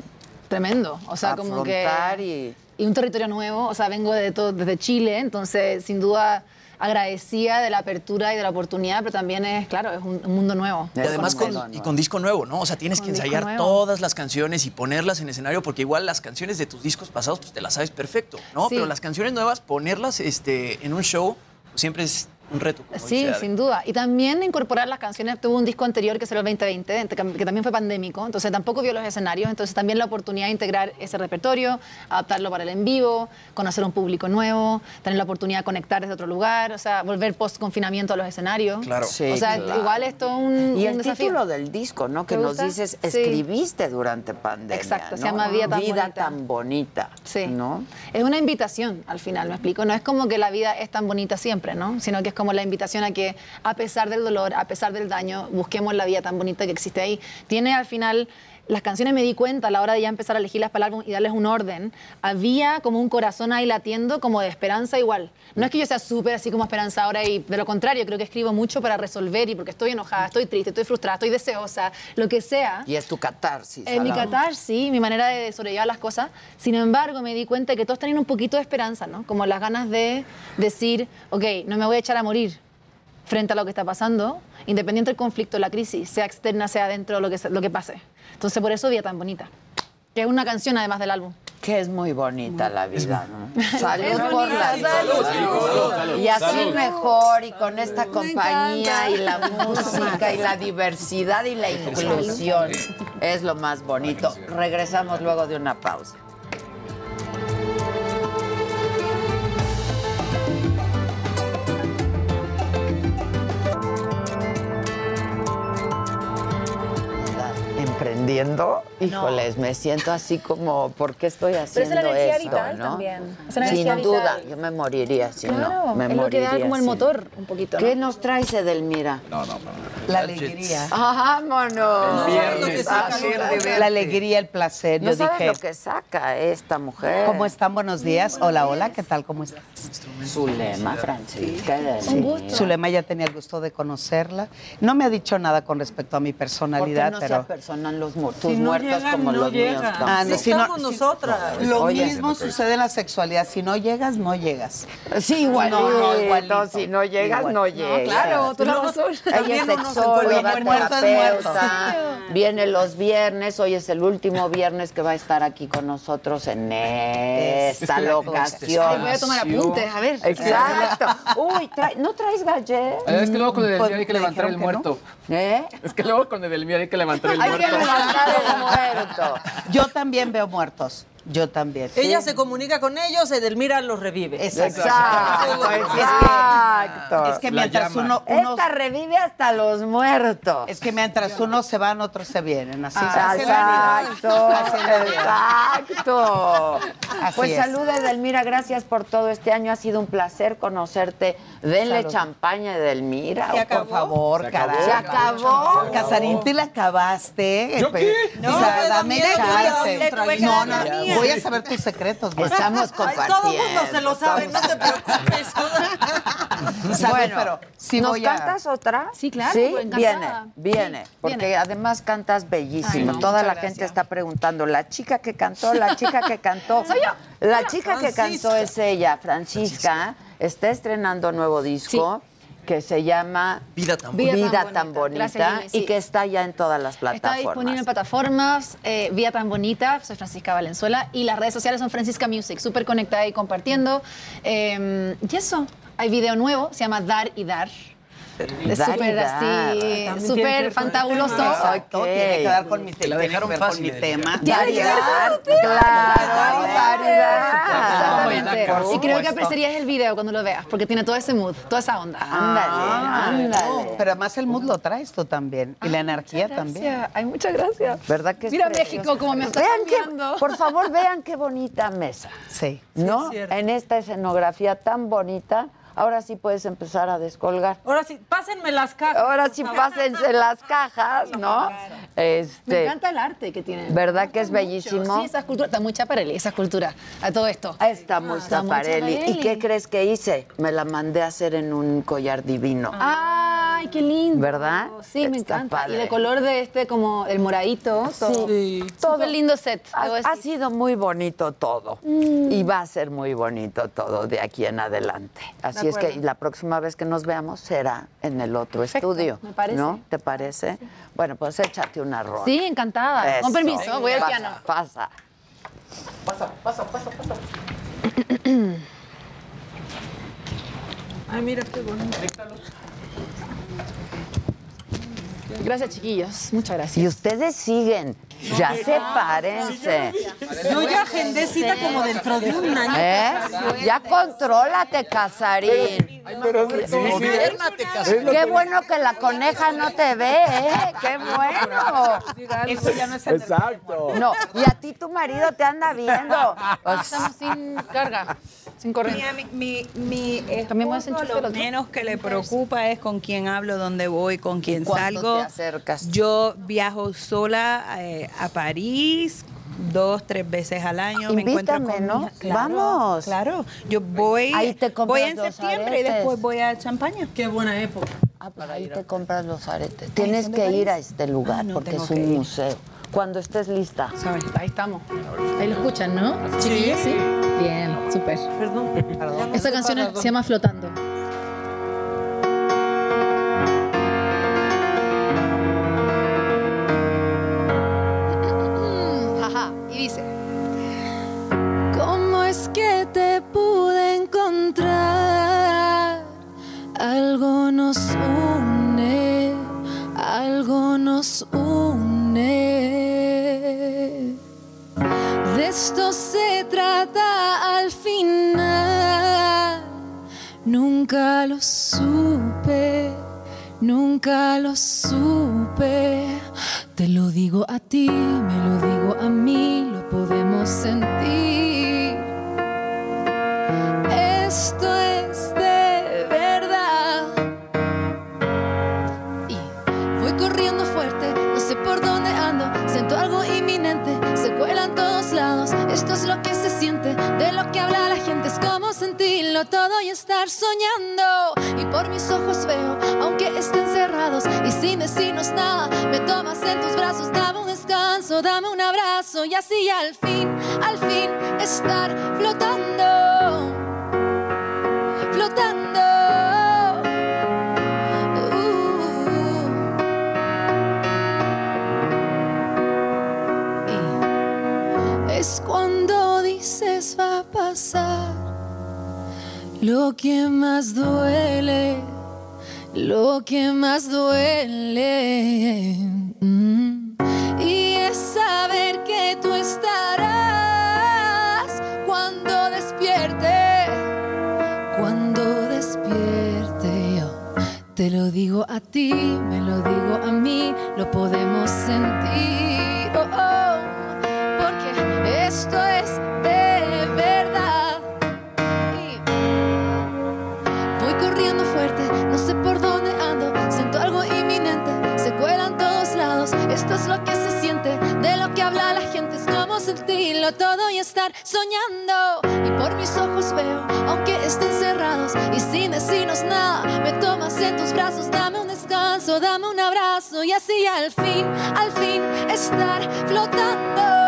Tremendo. O sea, como que. y- y un territorio nuevo. O sea, vengo de todo, desde Chile, entonces, sin duda, agradecida de la apertura y de la oportunidad, pero también es, claro, es un, un mundo nuevo. Y además con, y con disco nuevo, ¿no? O sea, tienes Con que ensayar nuevo. todas las canciones y ponerlas en escenario, porque igual las canciones de tus discos pasados, pues te las sabes perfecto, ¿no? Sí. Pero las canciones nuevas, ponerlas este, en un show, pues, siempre es un reto. como Sí, dice sin duda. Y también incorporar las canciones. Tuvo un disco anterior que salió el 2020, ent- que también fue pandémico, entonces tampoco vio los escenarios. Entonces también la oportunidad de integrar ese repertorio, adaptarlo para el en vivo, conocer un público nuevo, tener la oportunidad de conectar desde otro lugar, o sea, volver post-confinamiento a los escenarios. Claro. Sí, o sea, claro. igual esto es un, Y un el desafío. título del disco, ¿no? Que ¿Te nos gusta? dices, Sí. escribiste durante pandemia. Exacto, se ¿no? llama Vida tan bonita. tan bonita. Sí. ¿No? Es una invitación al final, me explico. No es como que la vida es tan bonita siempre, ¿no? Sino que es como la invitación a que, a pesar del dolor, a pesar del daño, busquemos la vida tan bonita que existe ahí. Tiene al final las canciones me di cuenta a la hora de ya empezar a elegirlas para el álbum y darles un orden, había como un corazón ahí latiendo, como de esperanza igual. No es que yo sea súper así como esperanzadora y de lo contrario, creo que escribo mucho para resolver y porque estoy enojada, estoy triste, estoy frustrada, estoy deseosa, lo que sea. Y es tu catarsis. Eh, mi catarsis, mi manera de sobrellevar las cosas. Sin embargo, me di cuenta de que todos tenían un poquito de esperanza, ¿no? Como las ganas de decir, ok, no me voy a echar a morir frente a lo que está pasando, independiente del conflicto, la crisis, sea externa, sea dentro, lo que, lo que pase. Entonces, por eso Vía tan bonita. Que es una canción además del álbum. Que es muy bonita la vida, ¿no? Es Salud por la salud. salud. Salud. Y así Salud. mejor, y con esta compañía, y la música, y la diversidad, y la inclusión. Es lo más bonito. Regresamos luego de una pausa. Emprendiendo, híjoles, me siento así como, ¿por qué estoy Pero es haciendo la energía esto? vital ¿no? también. Es una Sin duda, yo me moriría si Claro, no. Me es lo que da como el motor un poquito. ¿Qué nos traes, Edelmira? No, no, La alegría. ¡Vámonos! sabes lo que saca, La alegría, el placer. No Yo sabes dije, lo que saca esta mujer. ¿cómo están? Buenos días. Hola, hola, ¿qué tal? ¿Cómo estás? Zulema, Francisca. Sí. Zulema ya tenía el gusto de conocerla. No me ha dicho nada con respecto a mi Porque personalidad, no pero... se apersonan los tus Si no muertos llegan, como no los míos. llegan. Ah, no, si no- Estamos nosotras. Lo Oye. mismo sucede en la sexualidad. Si no llegas, no llegas. Sí, igualito. No, no, igualito. Si no llegas, Igual. no llegas. claro, tú No. Ella es sexóloga, terapeuta. Viene los viernes. Hoy es el último viernes que va a estar aquí con nosotros en esta locación. Voy a tomar apuntes, a ver. Exacto. Uy, ¿no traes gallet? Es que luego con Edelmira Pues, hay que levantar el muerto. ¿Eh? Es que luego con Edelmira hay que levantar el Hay que muerto. Yo también veo muertos. Yo también. Ella se comunica con ellos, Edelmira los revive. Exacto. Exacto. Es que La mientras llama. uno, uno- Esta revive hasta los muertos. Es que mientras unos se van, otros se vienen. Así Ah, se hace la vida. Exacto, Así es la vida. exacto. Así Pues es. salud Edelmira, gracias por todo este año. Ha sido un placer conocerte. Denle Salud. champaña a Edelmira. Se o acabó. Por favor, Se acabó. carajo. Se acabó. Casarín, te la acabaste. ¿Yo qué? No, No, o sea, me da dame chance. No, no, mía. Voy a saber tus secretos. Marta. Estamos compartiendo. todo mundo se lo sabe, no te preocupes. ¿Sabes? Bueno, Pero sí ¿nos voy a- cantas otra? Sí, claro, Sí, pues, viene, viene. Sí, porque viene. además cantas bellísimo. Ay, no, Toda la gente está preguntando, la chica que cantó, la chica que cantó. Soy yo. La chica que cantó es ella, Francisca. Está estrenando nuevo disco. Que se llama Vida tan Vida, bonita. tan bonita, Gracias, Jimmy, y sí. que está ya en todas las Está plataformas. disponible en plataformas, eh, Vía Tan Bonita, soy Francisca Valenzuela, y las redes sociales son Francisca Music, súper conectada y compartiendo. Eh, y eso, hay video nuevo, se llama Dar y Dar. Es súper así, súper fantabuloso. Exacto, tiene que ver con mi, Te la dejaron ver con mi tema. Tema. Claro, variedad. Exactamente. Y creo que apreciarías el video cuando lo veas, porque tiene todo ese mood, toda esa onda. Ah, Ándale, ándale. Pero además el mood lo traes tú también. Y la energía también. Gracias. Ay, muchas gracias. ¿Verdad que Mira? México como me está cambiando. Por favor, vean qué bonita mesa. Sí. ¿No? en esta escenografía tan bonita. Ahora sí puedes empezar a descolgar. Ahora sí, pásenme las cajas. Ahora sí pásense las cajas, ¿no? Me Este, encanta el arte que tiene. ¿Verdad que es bellísimo? Sí, esa escultura, está muy chaparelli, esa escultura, a todo esto. Está muy Está muy Schiaparelli. ¿Y qué crees que hice? Me la mandé a hacer en un collar divino. Ay, qué lindo. ¿Verdad? Sí, me encanta. padre. Y de color de este, como el moradito. Todo. Sí. Todo lindo set. Ha, sido muy bonito todo Mm. y va a ser muy bonito todo de aquí en adelante. Así es que la próxima vez que nos veamos será en el otro Perfecto, estudio. me parece. ¿No? ¿Te parece? Bueno, pues échate una ronda. Sí, encantada. Con permiso, voy al Pasa, piano. Pasa. Ay, mira qué bonito. Gracias, chiquillos. Muchas gracias. Y ustedes siguen. Ya sepárense. Yo ya agendé cita como dentro de un año. ¿Eh? Ya contrólate, Casarín. Pero sí, Qué bueno que la coneja no te ve, ¿eh? Qué bueno. Eso ya no es Exacto. No, y a ti tu marido te anda viendo. Estamos sin carga, sin corriente. Mi, mi, mi También me hacen esposo lo menos que le preocupa es con quién hablo, dónde voy, con quién ¿Cuándo salgo. te acercas? Yo viajo sola eh, a París dos, tres veces al año. me encuentro Invítame, con ¿no? Claro, Vamos. Claro. Yo voy, Ahí te compras voy en los septiembre y aretes. después voy a Champaña. Qué buena época. Ah, pues ahí te compras los aretes. Tienes ¿son de que ir a este lugar Ah, no, porque es un ir. museo. Cuando estés lista. Ahí estamos. Ahí lo escuchan, ¿no? Chiquillos, sí. Bien, súper. Perdón. Esta canción se llama Flotando. Ajá, y dice. ¿Cómo es que te pude encontrar? Algo nos esto se trata al final. Nunca lo supe, nunca lo supe. Te lo digo a ti, me lo digo a mí, lo podemos sentir. Todo y estar soñando. Y por mis ojos veo, aunque estén cerrados y sin decirnos nada, me tomas en tus brazos, dame un descanso, dame un abrazo y así al fin, al fin estar flotando. Flotando. Uh. Y es cuando dices va a pasar lo que más duele, lo que más duele. Mm. Y es saber que tú estarás cuando despierte, cuando despierte yo. Te lo digo a ti, me lo digo a mí, lo podemos sentir. Oh, oh, porque esto es de sentirlo todo y estar soñando. Y por mis ojos veo, aunque estén cerrados y sin decirnos nada, me tomas en tus brazos, dame un descanso, dame un abrazo y así al fin, al fin estar. Flotando.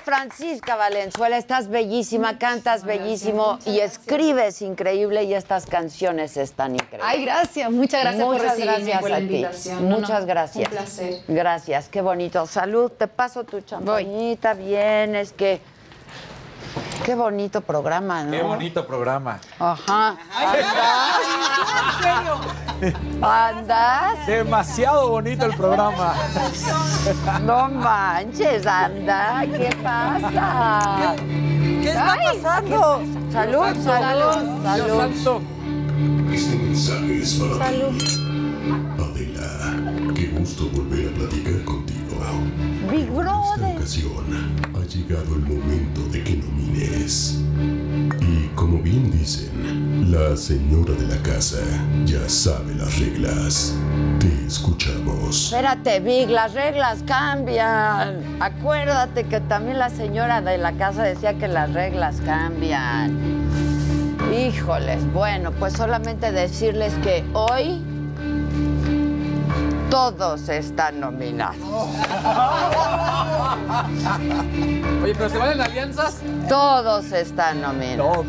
Francisca Valenzuela, estás bellísima, cantas bellísimo y escribes increíble y estas canciones están increíbles. Ay, gracias, muchas gracias por Muchas recibirme, gracias por la invitación. No, no, Muchas gracias. un placer. Gracias, qué bonito. Salud, te paso tu champañita, bien, es que qué bonito programa, ¿no? Qué bonito programa. Ajá. ¿Andas? Demasiado bonito el programa. No manches, anda, ¿qué pasa? ¿Qué está Ay, pasando? ¿qué- Salud, salud, salud. Este mensaje es para Salud. ti, Adela. Qué gusto volver a platicar contigo. Big Esta Brother. ocasión ha llegado el momento de que Y como bien dicen, La señora de la casa ya sabe las reglas. Te escuchamos. Espérate, Vic, las reglas cambian. Acuérdate que también la señora de la casa decía que las reglas cambian. Híjoles, bueno, pues solamente decirles que hoy todos están nominados. Oye, pero se valen alianzas. Todos están nominados.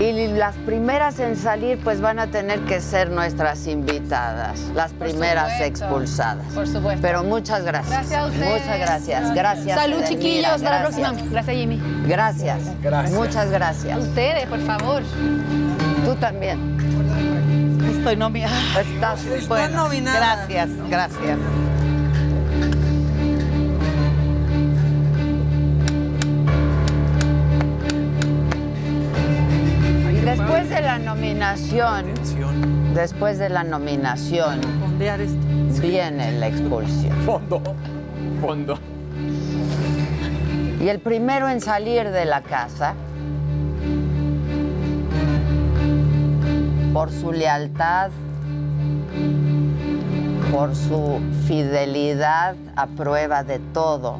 Y las primeras en salir pues van a tener que ser nuestras invitadas, las primeras supuesto. expulsadas. Por supuesto. Pero muchas gracias. Gracias a ustedes. Muchas gracias. Gracias. Salud, Edelmira, chiquillos. Hasta la gracias. próxima. Gracias, Jimmy. Gracias. Gracias. Muchas gracias. Ustedes, por favor. Tú también. Estoy nominada. Estás Estoy bueno. nominada. Gracias, gracias. Después de la nominación, después de la nominación, viene la expulsión. Fondo. Fondo. Y el primero en salir de la casa, por su lealtad, por su fidelidad a prueba de todo,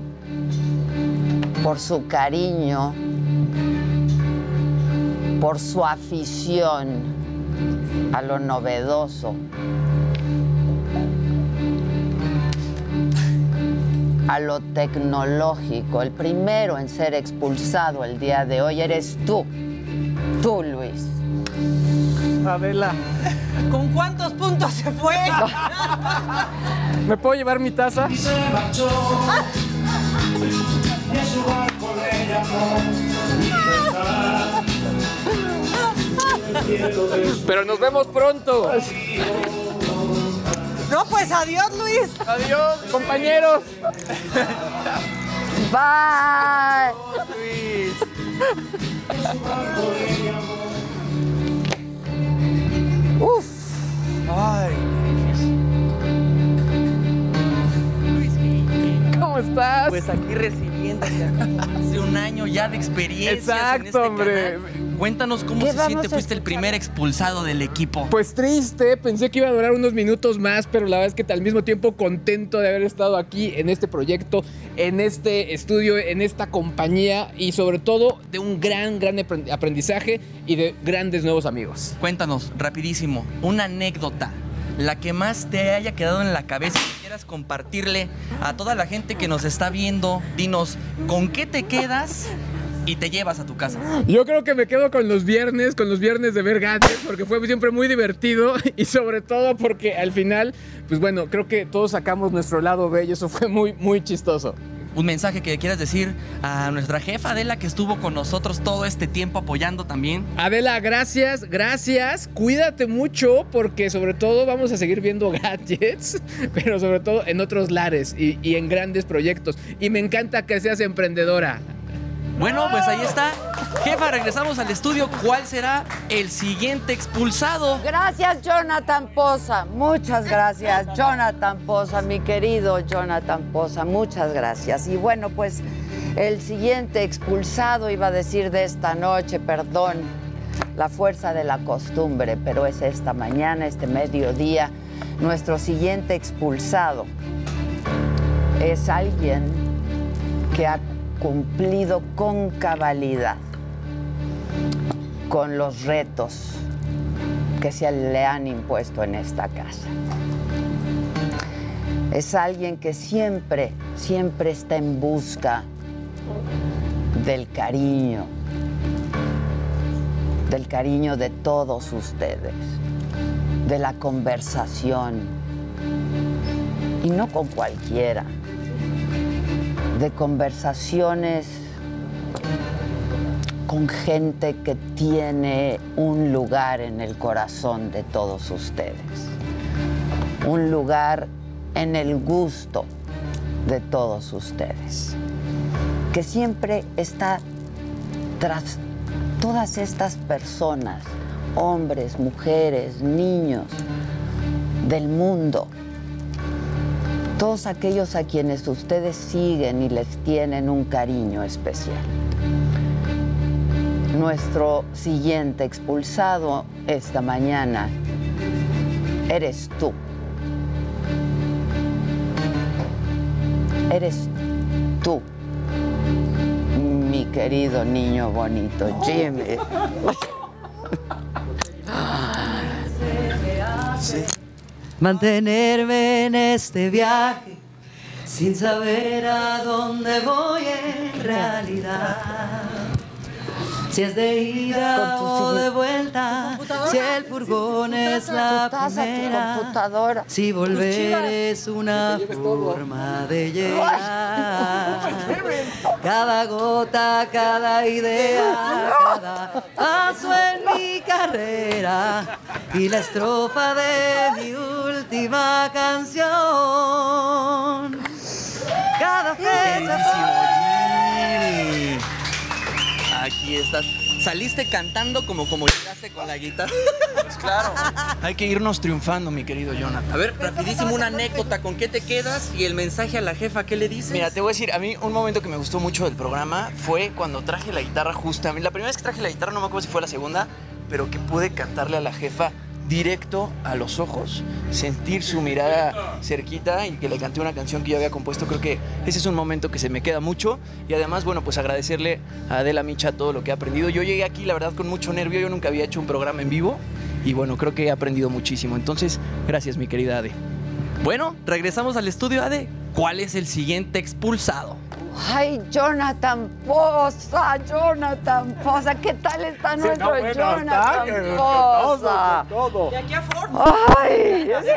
por su cariño, por su afición a lo novedoso, a lo tecnológico. El primero en ser expulsado el día de hoy eres tú, tú Luis. Adela. ¿Con cuántos puntos se fue? ¿Me puedo llevar mi taza? Pero nos vemos pronto. No, pues adiós, Luis. Adiós, compañeros. Bye. Uf. Ay. ¿Cómo estás? Pues aquí hace un año ya de experiencia. Exacto, hombre. Cuéntanos cómo ¿Qué se siente. a Fuiste el primer expulsado del equipo. Pues triste, pensé que iba a durar unos minutos más, pero la verdad es que al mismo tiempo contento de haber estado aquí en este proyecto, en este estudio, en esta compañía y sobre todo de un gran, gran aprend- aprendizaje y de grandes nuevos amigos. Cuéntanos, rapidísimo, una anécdota, la que más te haya quedado en la cabeza y quieras compartirle a toda la gente que nos está viendo. Dinos, ¿con qué te quedas y te llevas a tu casa? Yo creo que me quedo con los viernes, con los viernes de ver porque fue siempre muy divertido y sobre todo porque al final, pues bueno, creo que todos sacamos nuestro lado bello, eso fue muy, muy chistoso. Un mensaje que quieras decir a nuestra jefa Adela que estuvo con nosotros todo este tiempo apoyando también. Adela, gracias, gracias. Cuídate mucho porque sobre todo vamos a seguir viendo gadgets, pero sobre todo en otros lares y, y en grandes proyectos. Y me encanta que seas emprendedora. Bueno, pues ahí está. Jefa, regresamos al estudio. ¿Cuál será el siguiente expulsado? Gracias, Jonathan Poza. Muchas gracias, Jonathan Poza, mi querido Jonathan Poza. Muchas gracias. Y bueno, pues el siguiente expulsado iba a decir de esta noche, perdón, la fuerza de la costumbre, pero es esta mañana, este mediodía. Nuestro siguiente expulsado es alguien que ha cumplido con cabalidad con los retos que se le han impuesto en esta casa. Es alguien que siempre, siempre está en busca del cariño, del cariño de todos ustedes, de la conversación, y no con cualquiera, de conversaciones con gente que tiene un lugar en el corazón de todos ustedes, un lugar en el gusto de todos ustedes, que siempre está tras todas estas personas, hombres, mujeres, niños del mundo, todos aquellos a quienes ustedes siguen y les tienen un cariño especial. Nuestro siguiente expulsado esta mañana eres tú. Eres tú, mi querido niño bonito, Jimmy. Mantenerme en este viaje sin saber a dónde voy en realidad. Si es de ida o de vuelta, si el furgón es la Tu taza, tu primera, computadora, si volver es una forma de llegar. Cada gota, cada idea, cada paso en mi carrera. Y la estrofa de mi última canción. Cada fecha. Aquí estás. Saliste cantando como como llegaste con la guitarra. Pues claro. Hay que irnos triunfando, mi querido Jonathan. A ver, rapidísimo una anécdota. ¿Con qué te quedas? Y el mensaje a la jefa, ¿qué le dices? Mira, te voy a decir, a mí un momento que me gustó mucho del programa fue cuando traje la guitarra justamente. La primera vez que traje la guitarra, no me acuerdo si fue la segunda, pero que pude cantarle a la jefa directo a los ojos, sentir su mirada cerquita y que le canté una canción que yo había compuesto. Creo que ese es un momento que se me queda mucho y además, bueno, pues agradecerle a Adela Micha todo lo que ha aprendido. Yo llegué aquí, la verdad, con mucho nervio. Yo nunca había hecho un programa en vivo y bueno, creo que he aprendido muchísimo. Entonces, gracias, mi querida Ade. Bueno, regresamos al estudio, Ade. ¿Cuál es el siguiente expulsado? Ay, Jonathan Poza, Jonathan Poza, ¿qué tal está Sí, nuestro no, bueno, Jonathan está, que Poza? todo, que todo. De aquí a Ay, sí.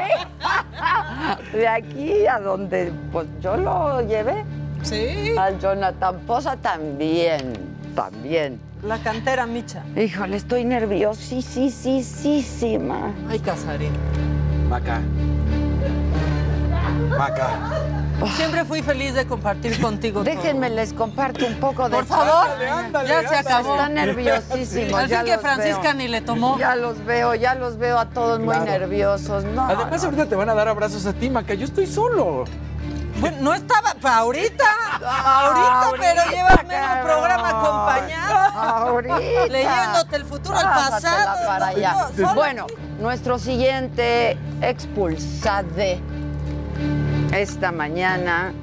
De aquí a donde, pues yo lo llevé. Sí. Al Jonathan Poza también, también. La cantera Micha. Híjole, estoy nerviosísima. Ay, Casarín. Maca. Maca. Siempre fui feliz de compartir contigo. Déjenme les comparto un poco de Por favor, Ándale, ándale, ya se ándale. acabó. Están nerviosísimos. Al ya fin que Francisca veo. ni le tomó. Ya los veo, ya los veo a todos muy nerviosos. No, Además, ahorita te van a dar abrazos a ti, Maca. Yo estoy solo. Bueno, no estaba pa' ahorita. Ahorita, pero llevas medio programa acompañado. Ahorita. Leyéndote el futuro al pasado. para No, allá. yo sola. Bueno, nuestro siguiente expulsade esta mañana,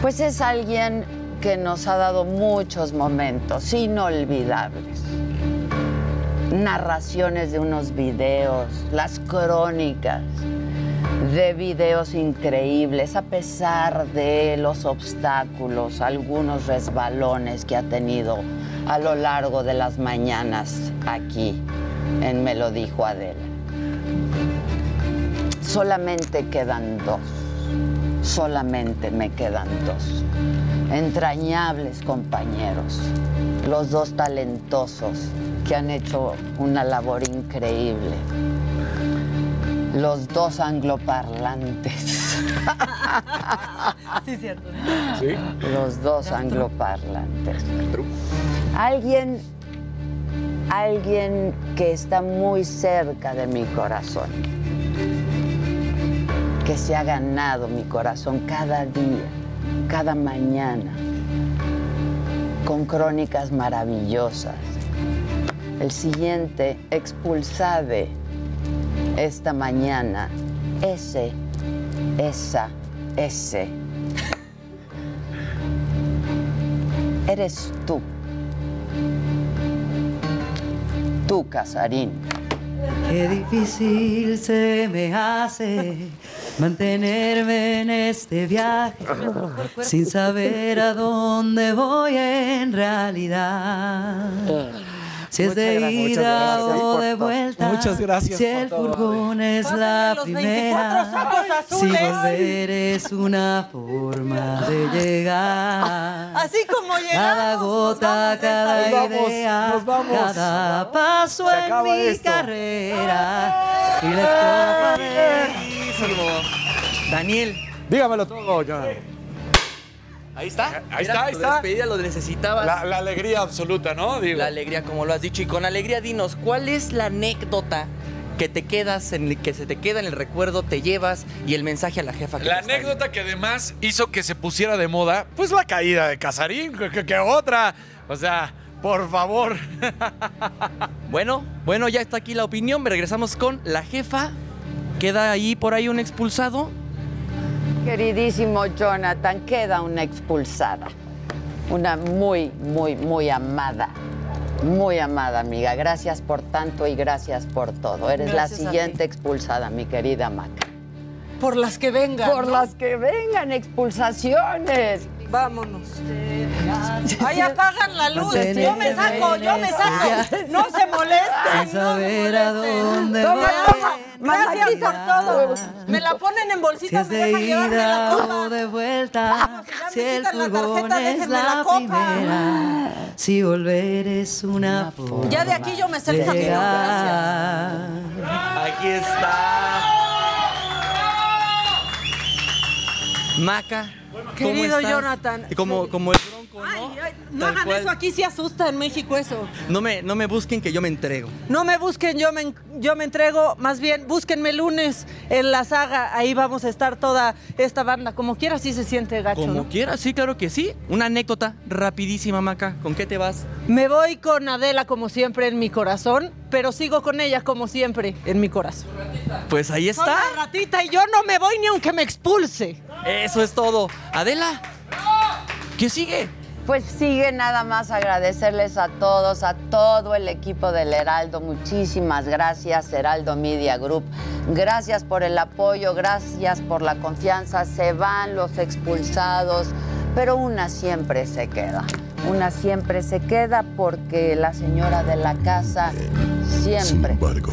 pues es alguien que nos ha dado muchos momentos inolvidables. Narraciones de unos videos, las crónicas de videos increíbles, a pesar de los obstáculos, algunos resbalones que ha tenido a lo largo de las mañanas aquí en Me lo dijo Adela. Solamente quedan dos, solamente me quedan dos. Entrañables compañeros, los dos talentosos que han hecho una labor increíble los dos angloparlantes. Sí, cierto. Sí. Los dos angloparlantes. Alguien, alguien que está muy cerca de mi corazón, que se ha ganado mi corazón cada día, cada mañana, con crónicas maravillosas. El siguiente, expulsade esta mañana, ese, esa, ese. Eres tú. Tú, Casarín. Qué difícil se me hace mantenerme en este viaje sin saber a dónde voy en realidad. Si es de gracias. ida gracias o de vuelta, Muchas gracias si el todo, furgón es la los 24 primera, si volver es una forma de llegar. Así como llegamos. Cada gota, cada Nos vamos, idea, nos vamos. cada paso en mi esto. carrera y la estrofa de... Buenísimo. Daniel. Dígamelo todo, Jonathan. Ahí está. Ahí Mira, está, ahí está. despedida lo necesitabas. La, la alegría absoluta, ¿no? Digo. La alegría, como lo has dicho. Y con alegría, dinos, ¿cuál es la anécdota que te quedas, en el- que se te queda en el recuerdo, te llevas y el mensaje a la jefa? que La anécdota que además hizo que se pusiera de moda, pues la caída de Casarín, que, que- que otra. O sea, Por favor. bueno, bueno, ya está aquí la opinión. Regresamos con la jefa. ¿Queda ahí por ahí un expulsado? Queridísimo Jonathan, queda una expulsada. Una muy, muy, muy amada. Muy amada amiga. Gracias por tanto y gracias por todo. Eres Gracias la siguiente expulsada, mi querida Maca. Por las que vengan. Por ¿no? las que vengan, expulsaciones. Vámonos. Ahí apagan la luz. Yo me saco, yo me saco. No se molesten. saber a dónde Toma, toma. Gracias por todo. Me la ponen en Si bolsitas, me dejan llevarme la copa. de vuelta, si el furgón tarjeta, es déjenme la primera, si volver es una forma Ya de aquí yo me sé el camino. Aquí está. Maca. ¿Cómo Querido? Jonathan. Y como, como el bronco, ¿no? Ay, ay, no Tal hagan cual. eso aquí, se asusta en México eso. No me, no me busquen que yo me entrego. No me busquen, yo me, yo me entrego, más bien búsquenme el lunes en la saga, ahí vamos a estar toda esta banda, como quiera sí se siente gacho, Como ¿no? quieras, sí, claro que sí. Una anécdota rapidísima, Maca. ¿Con qué te vas? Me voy con Adela como siempre en mi corazón, pero sigo con ella como siempre en mi corazón. Pues ahí Soy está. la ratita y yo no me voy ni aunque me expulse. Eso es todo. Adela, ¿qué sigue? Pues sigue nada más agradecerles a todos, a todo el equipo del Heraldo. Muchísimas gracias, Heraldo Media Group. Gracias por el apoyo, gracias por la confianza. Se van los expulsados, pero una siempre se queda. Una siempre se queda porque la señora de la casa Sin siempre. embargo,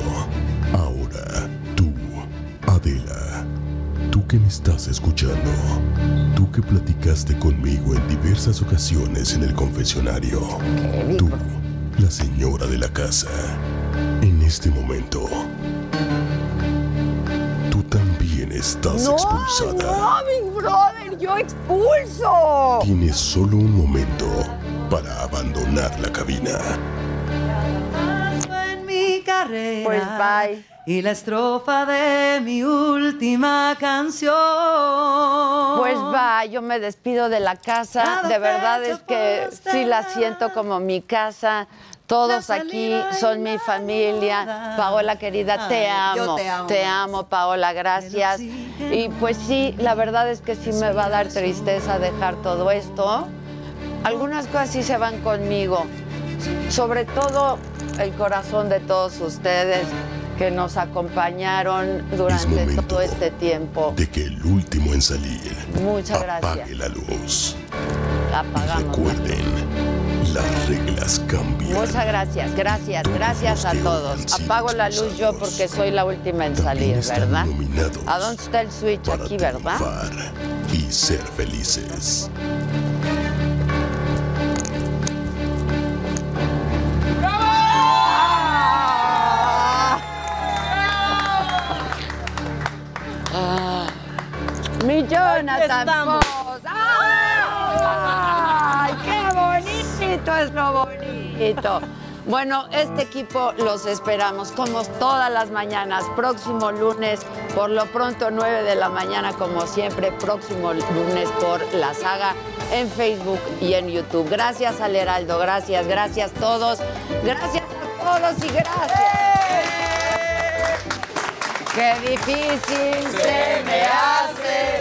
ahora tú, Adela, tú que me estás escuchando, tú que platicaste conmigo en diversas ocasiones en el confesionario, tú, la señora de la casa, en este momento, tú también estás No, expulsada. no, Big Brother, yo expulso. Tienes solo un momento para abandonar la cabina. Carrera. Pues bye. Y la estrofa de mi última canción. Pues va, yo me despido de la casa. De verdad es que sí la siento como mi casa. Todos aquí son mi familia. Paola querida, amo. te amo. Te amo, Paola, gracias. Y pues sí, la verdad es que sí me va a dar tristeza dejar todo esto. Algunas cosas sí se van conmigo. Sobre todo el corazón de todos ustedes que nos acompañaron durante todo este tiempo. De que el último en salir Muchas gracias. apague la luz. Apagamos. Recuerden, las reglas cambian. Muchas gracias, gracias, gracias a todos. Apago la luz yo porque soy la última en salir, ¿verdad? ¿A dónde está el switch? Aquí, ¿verdad? Y ser felices. Mi Jonathan estamos. Foss. ¡Ay, qué bonito es lo bonito! Bueno, este equipo los esperamos como todas las mañanas, próximo lunes, por lo pronto 9 de la mañana como siempre, próximo lunes por la saga en Facebook y en YouTube. Gracias al Heraldo, gracias, gracias a todos, gracias a todos y gracias. Qué difícil se me hace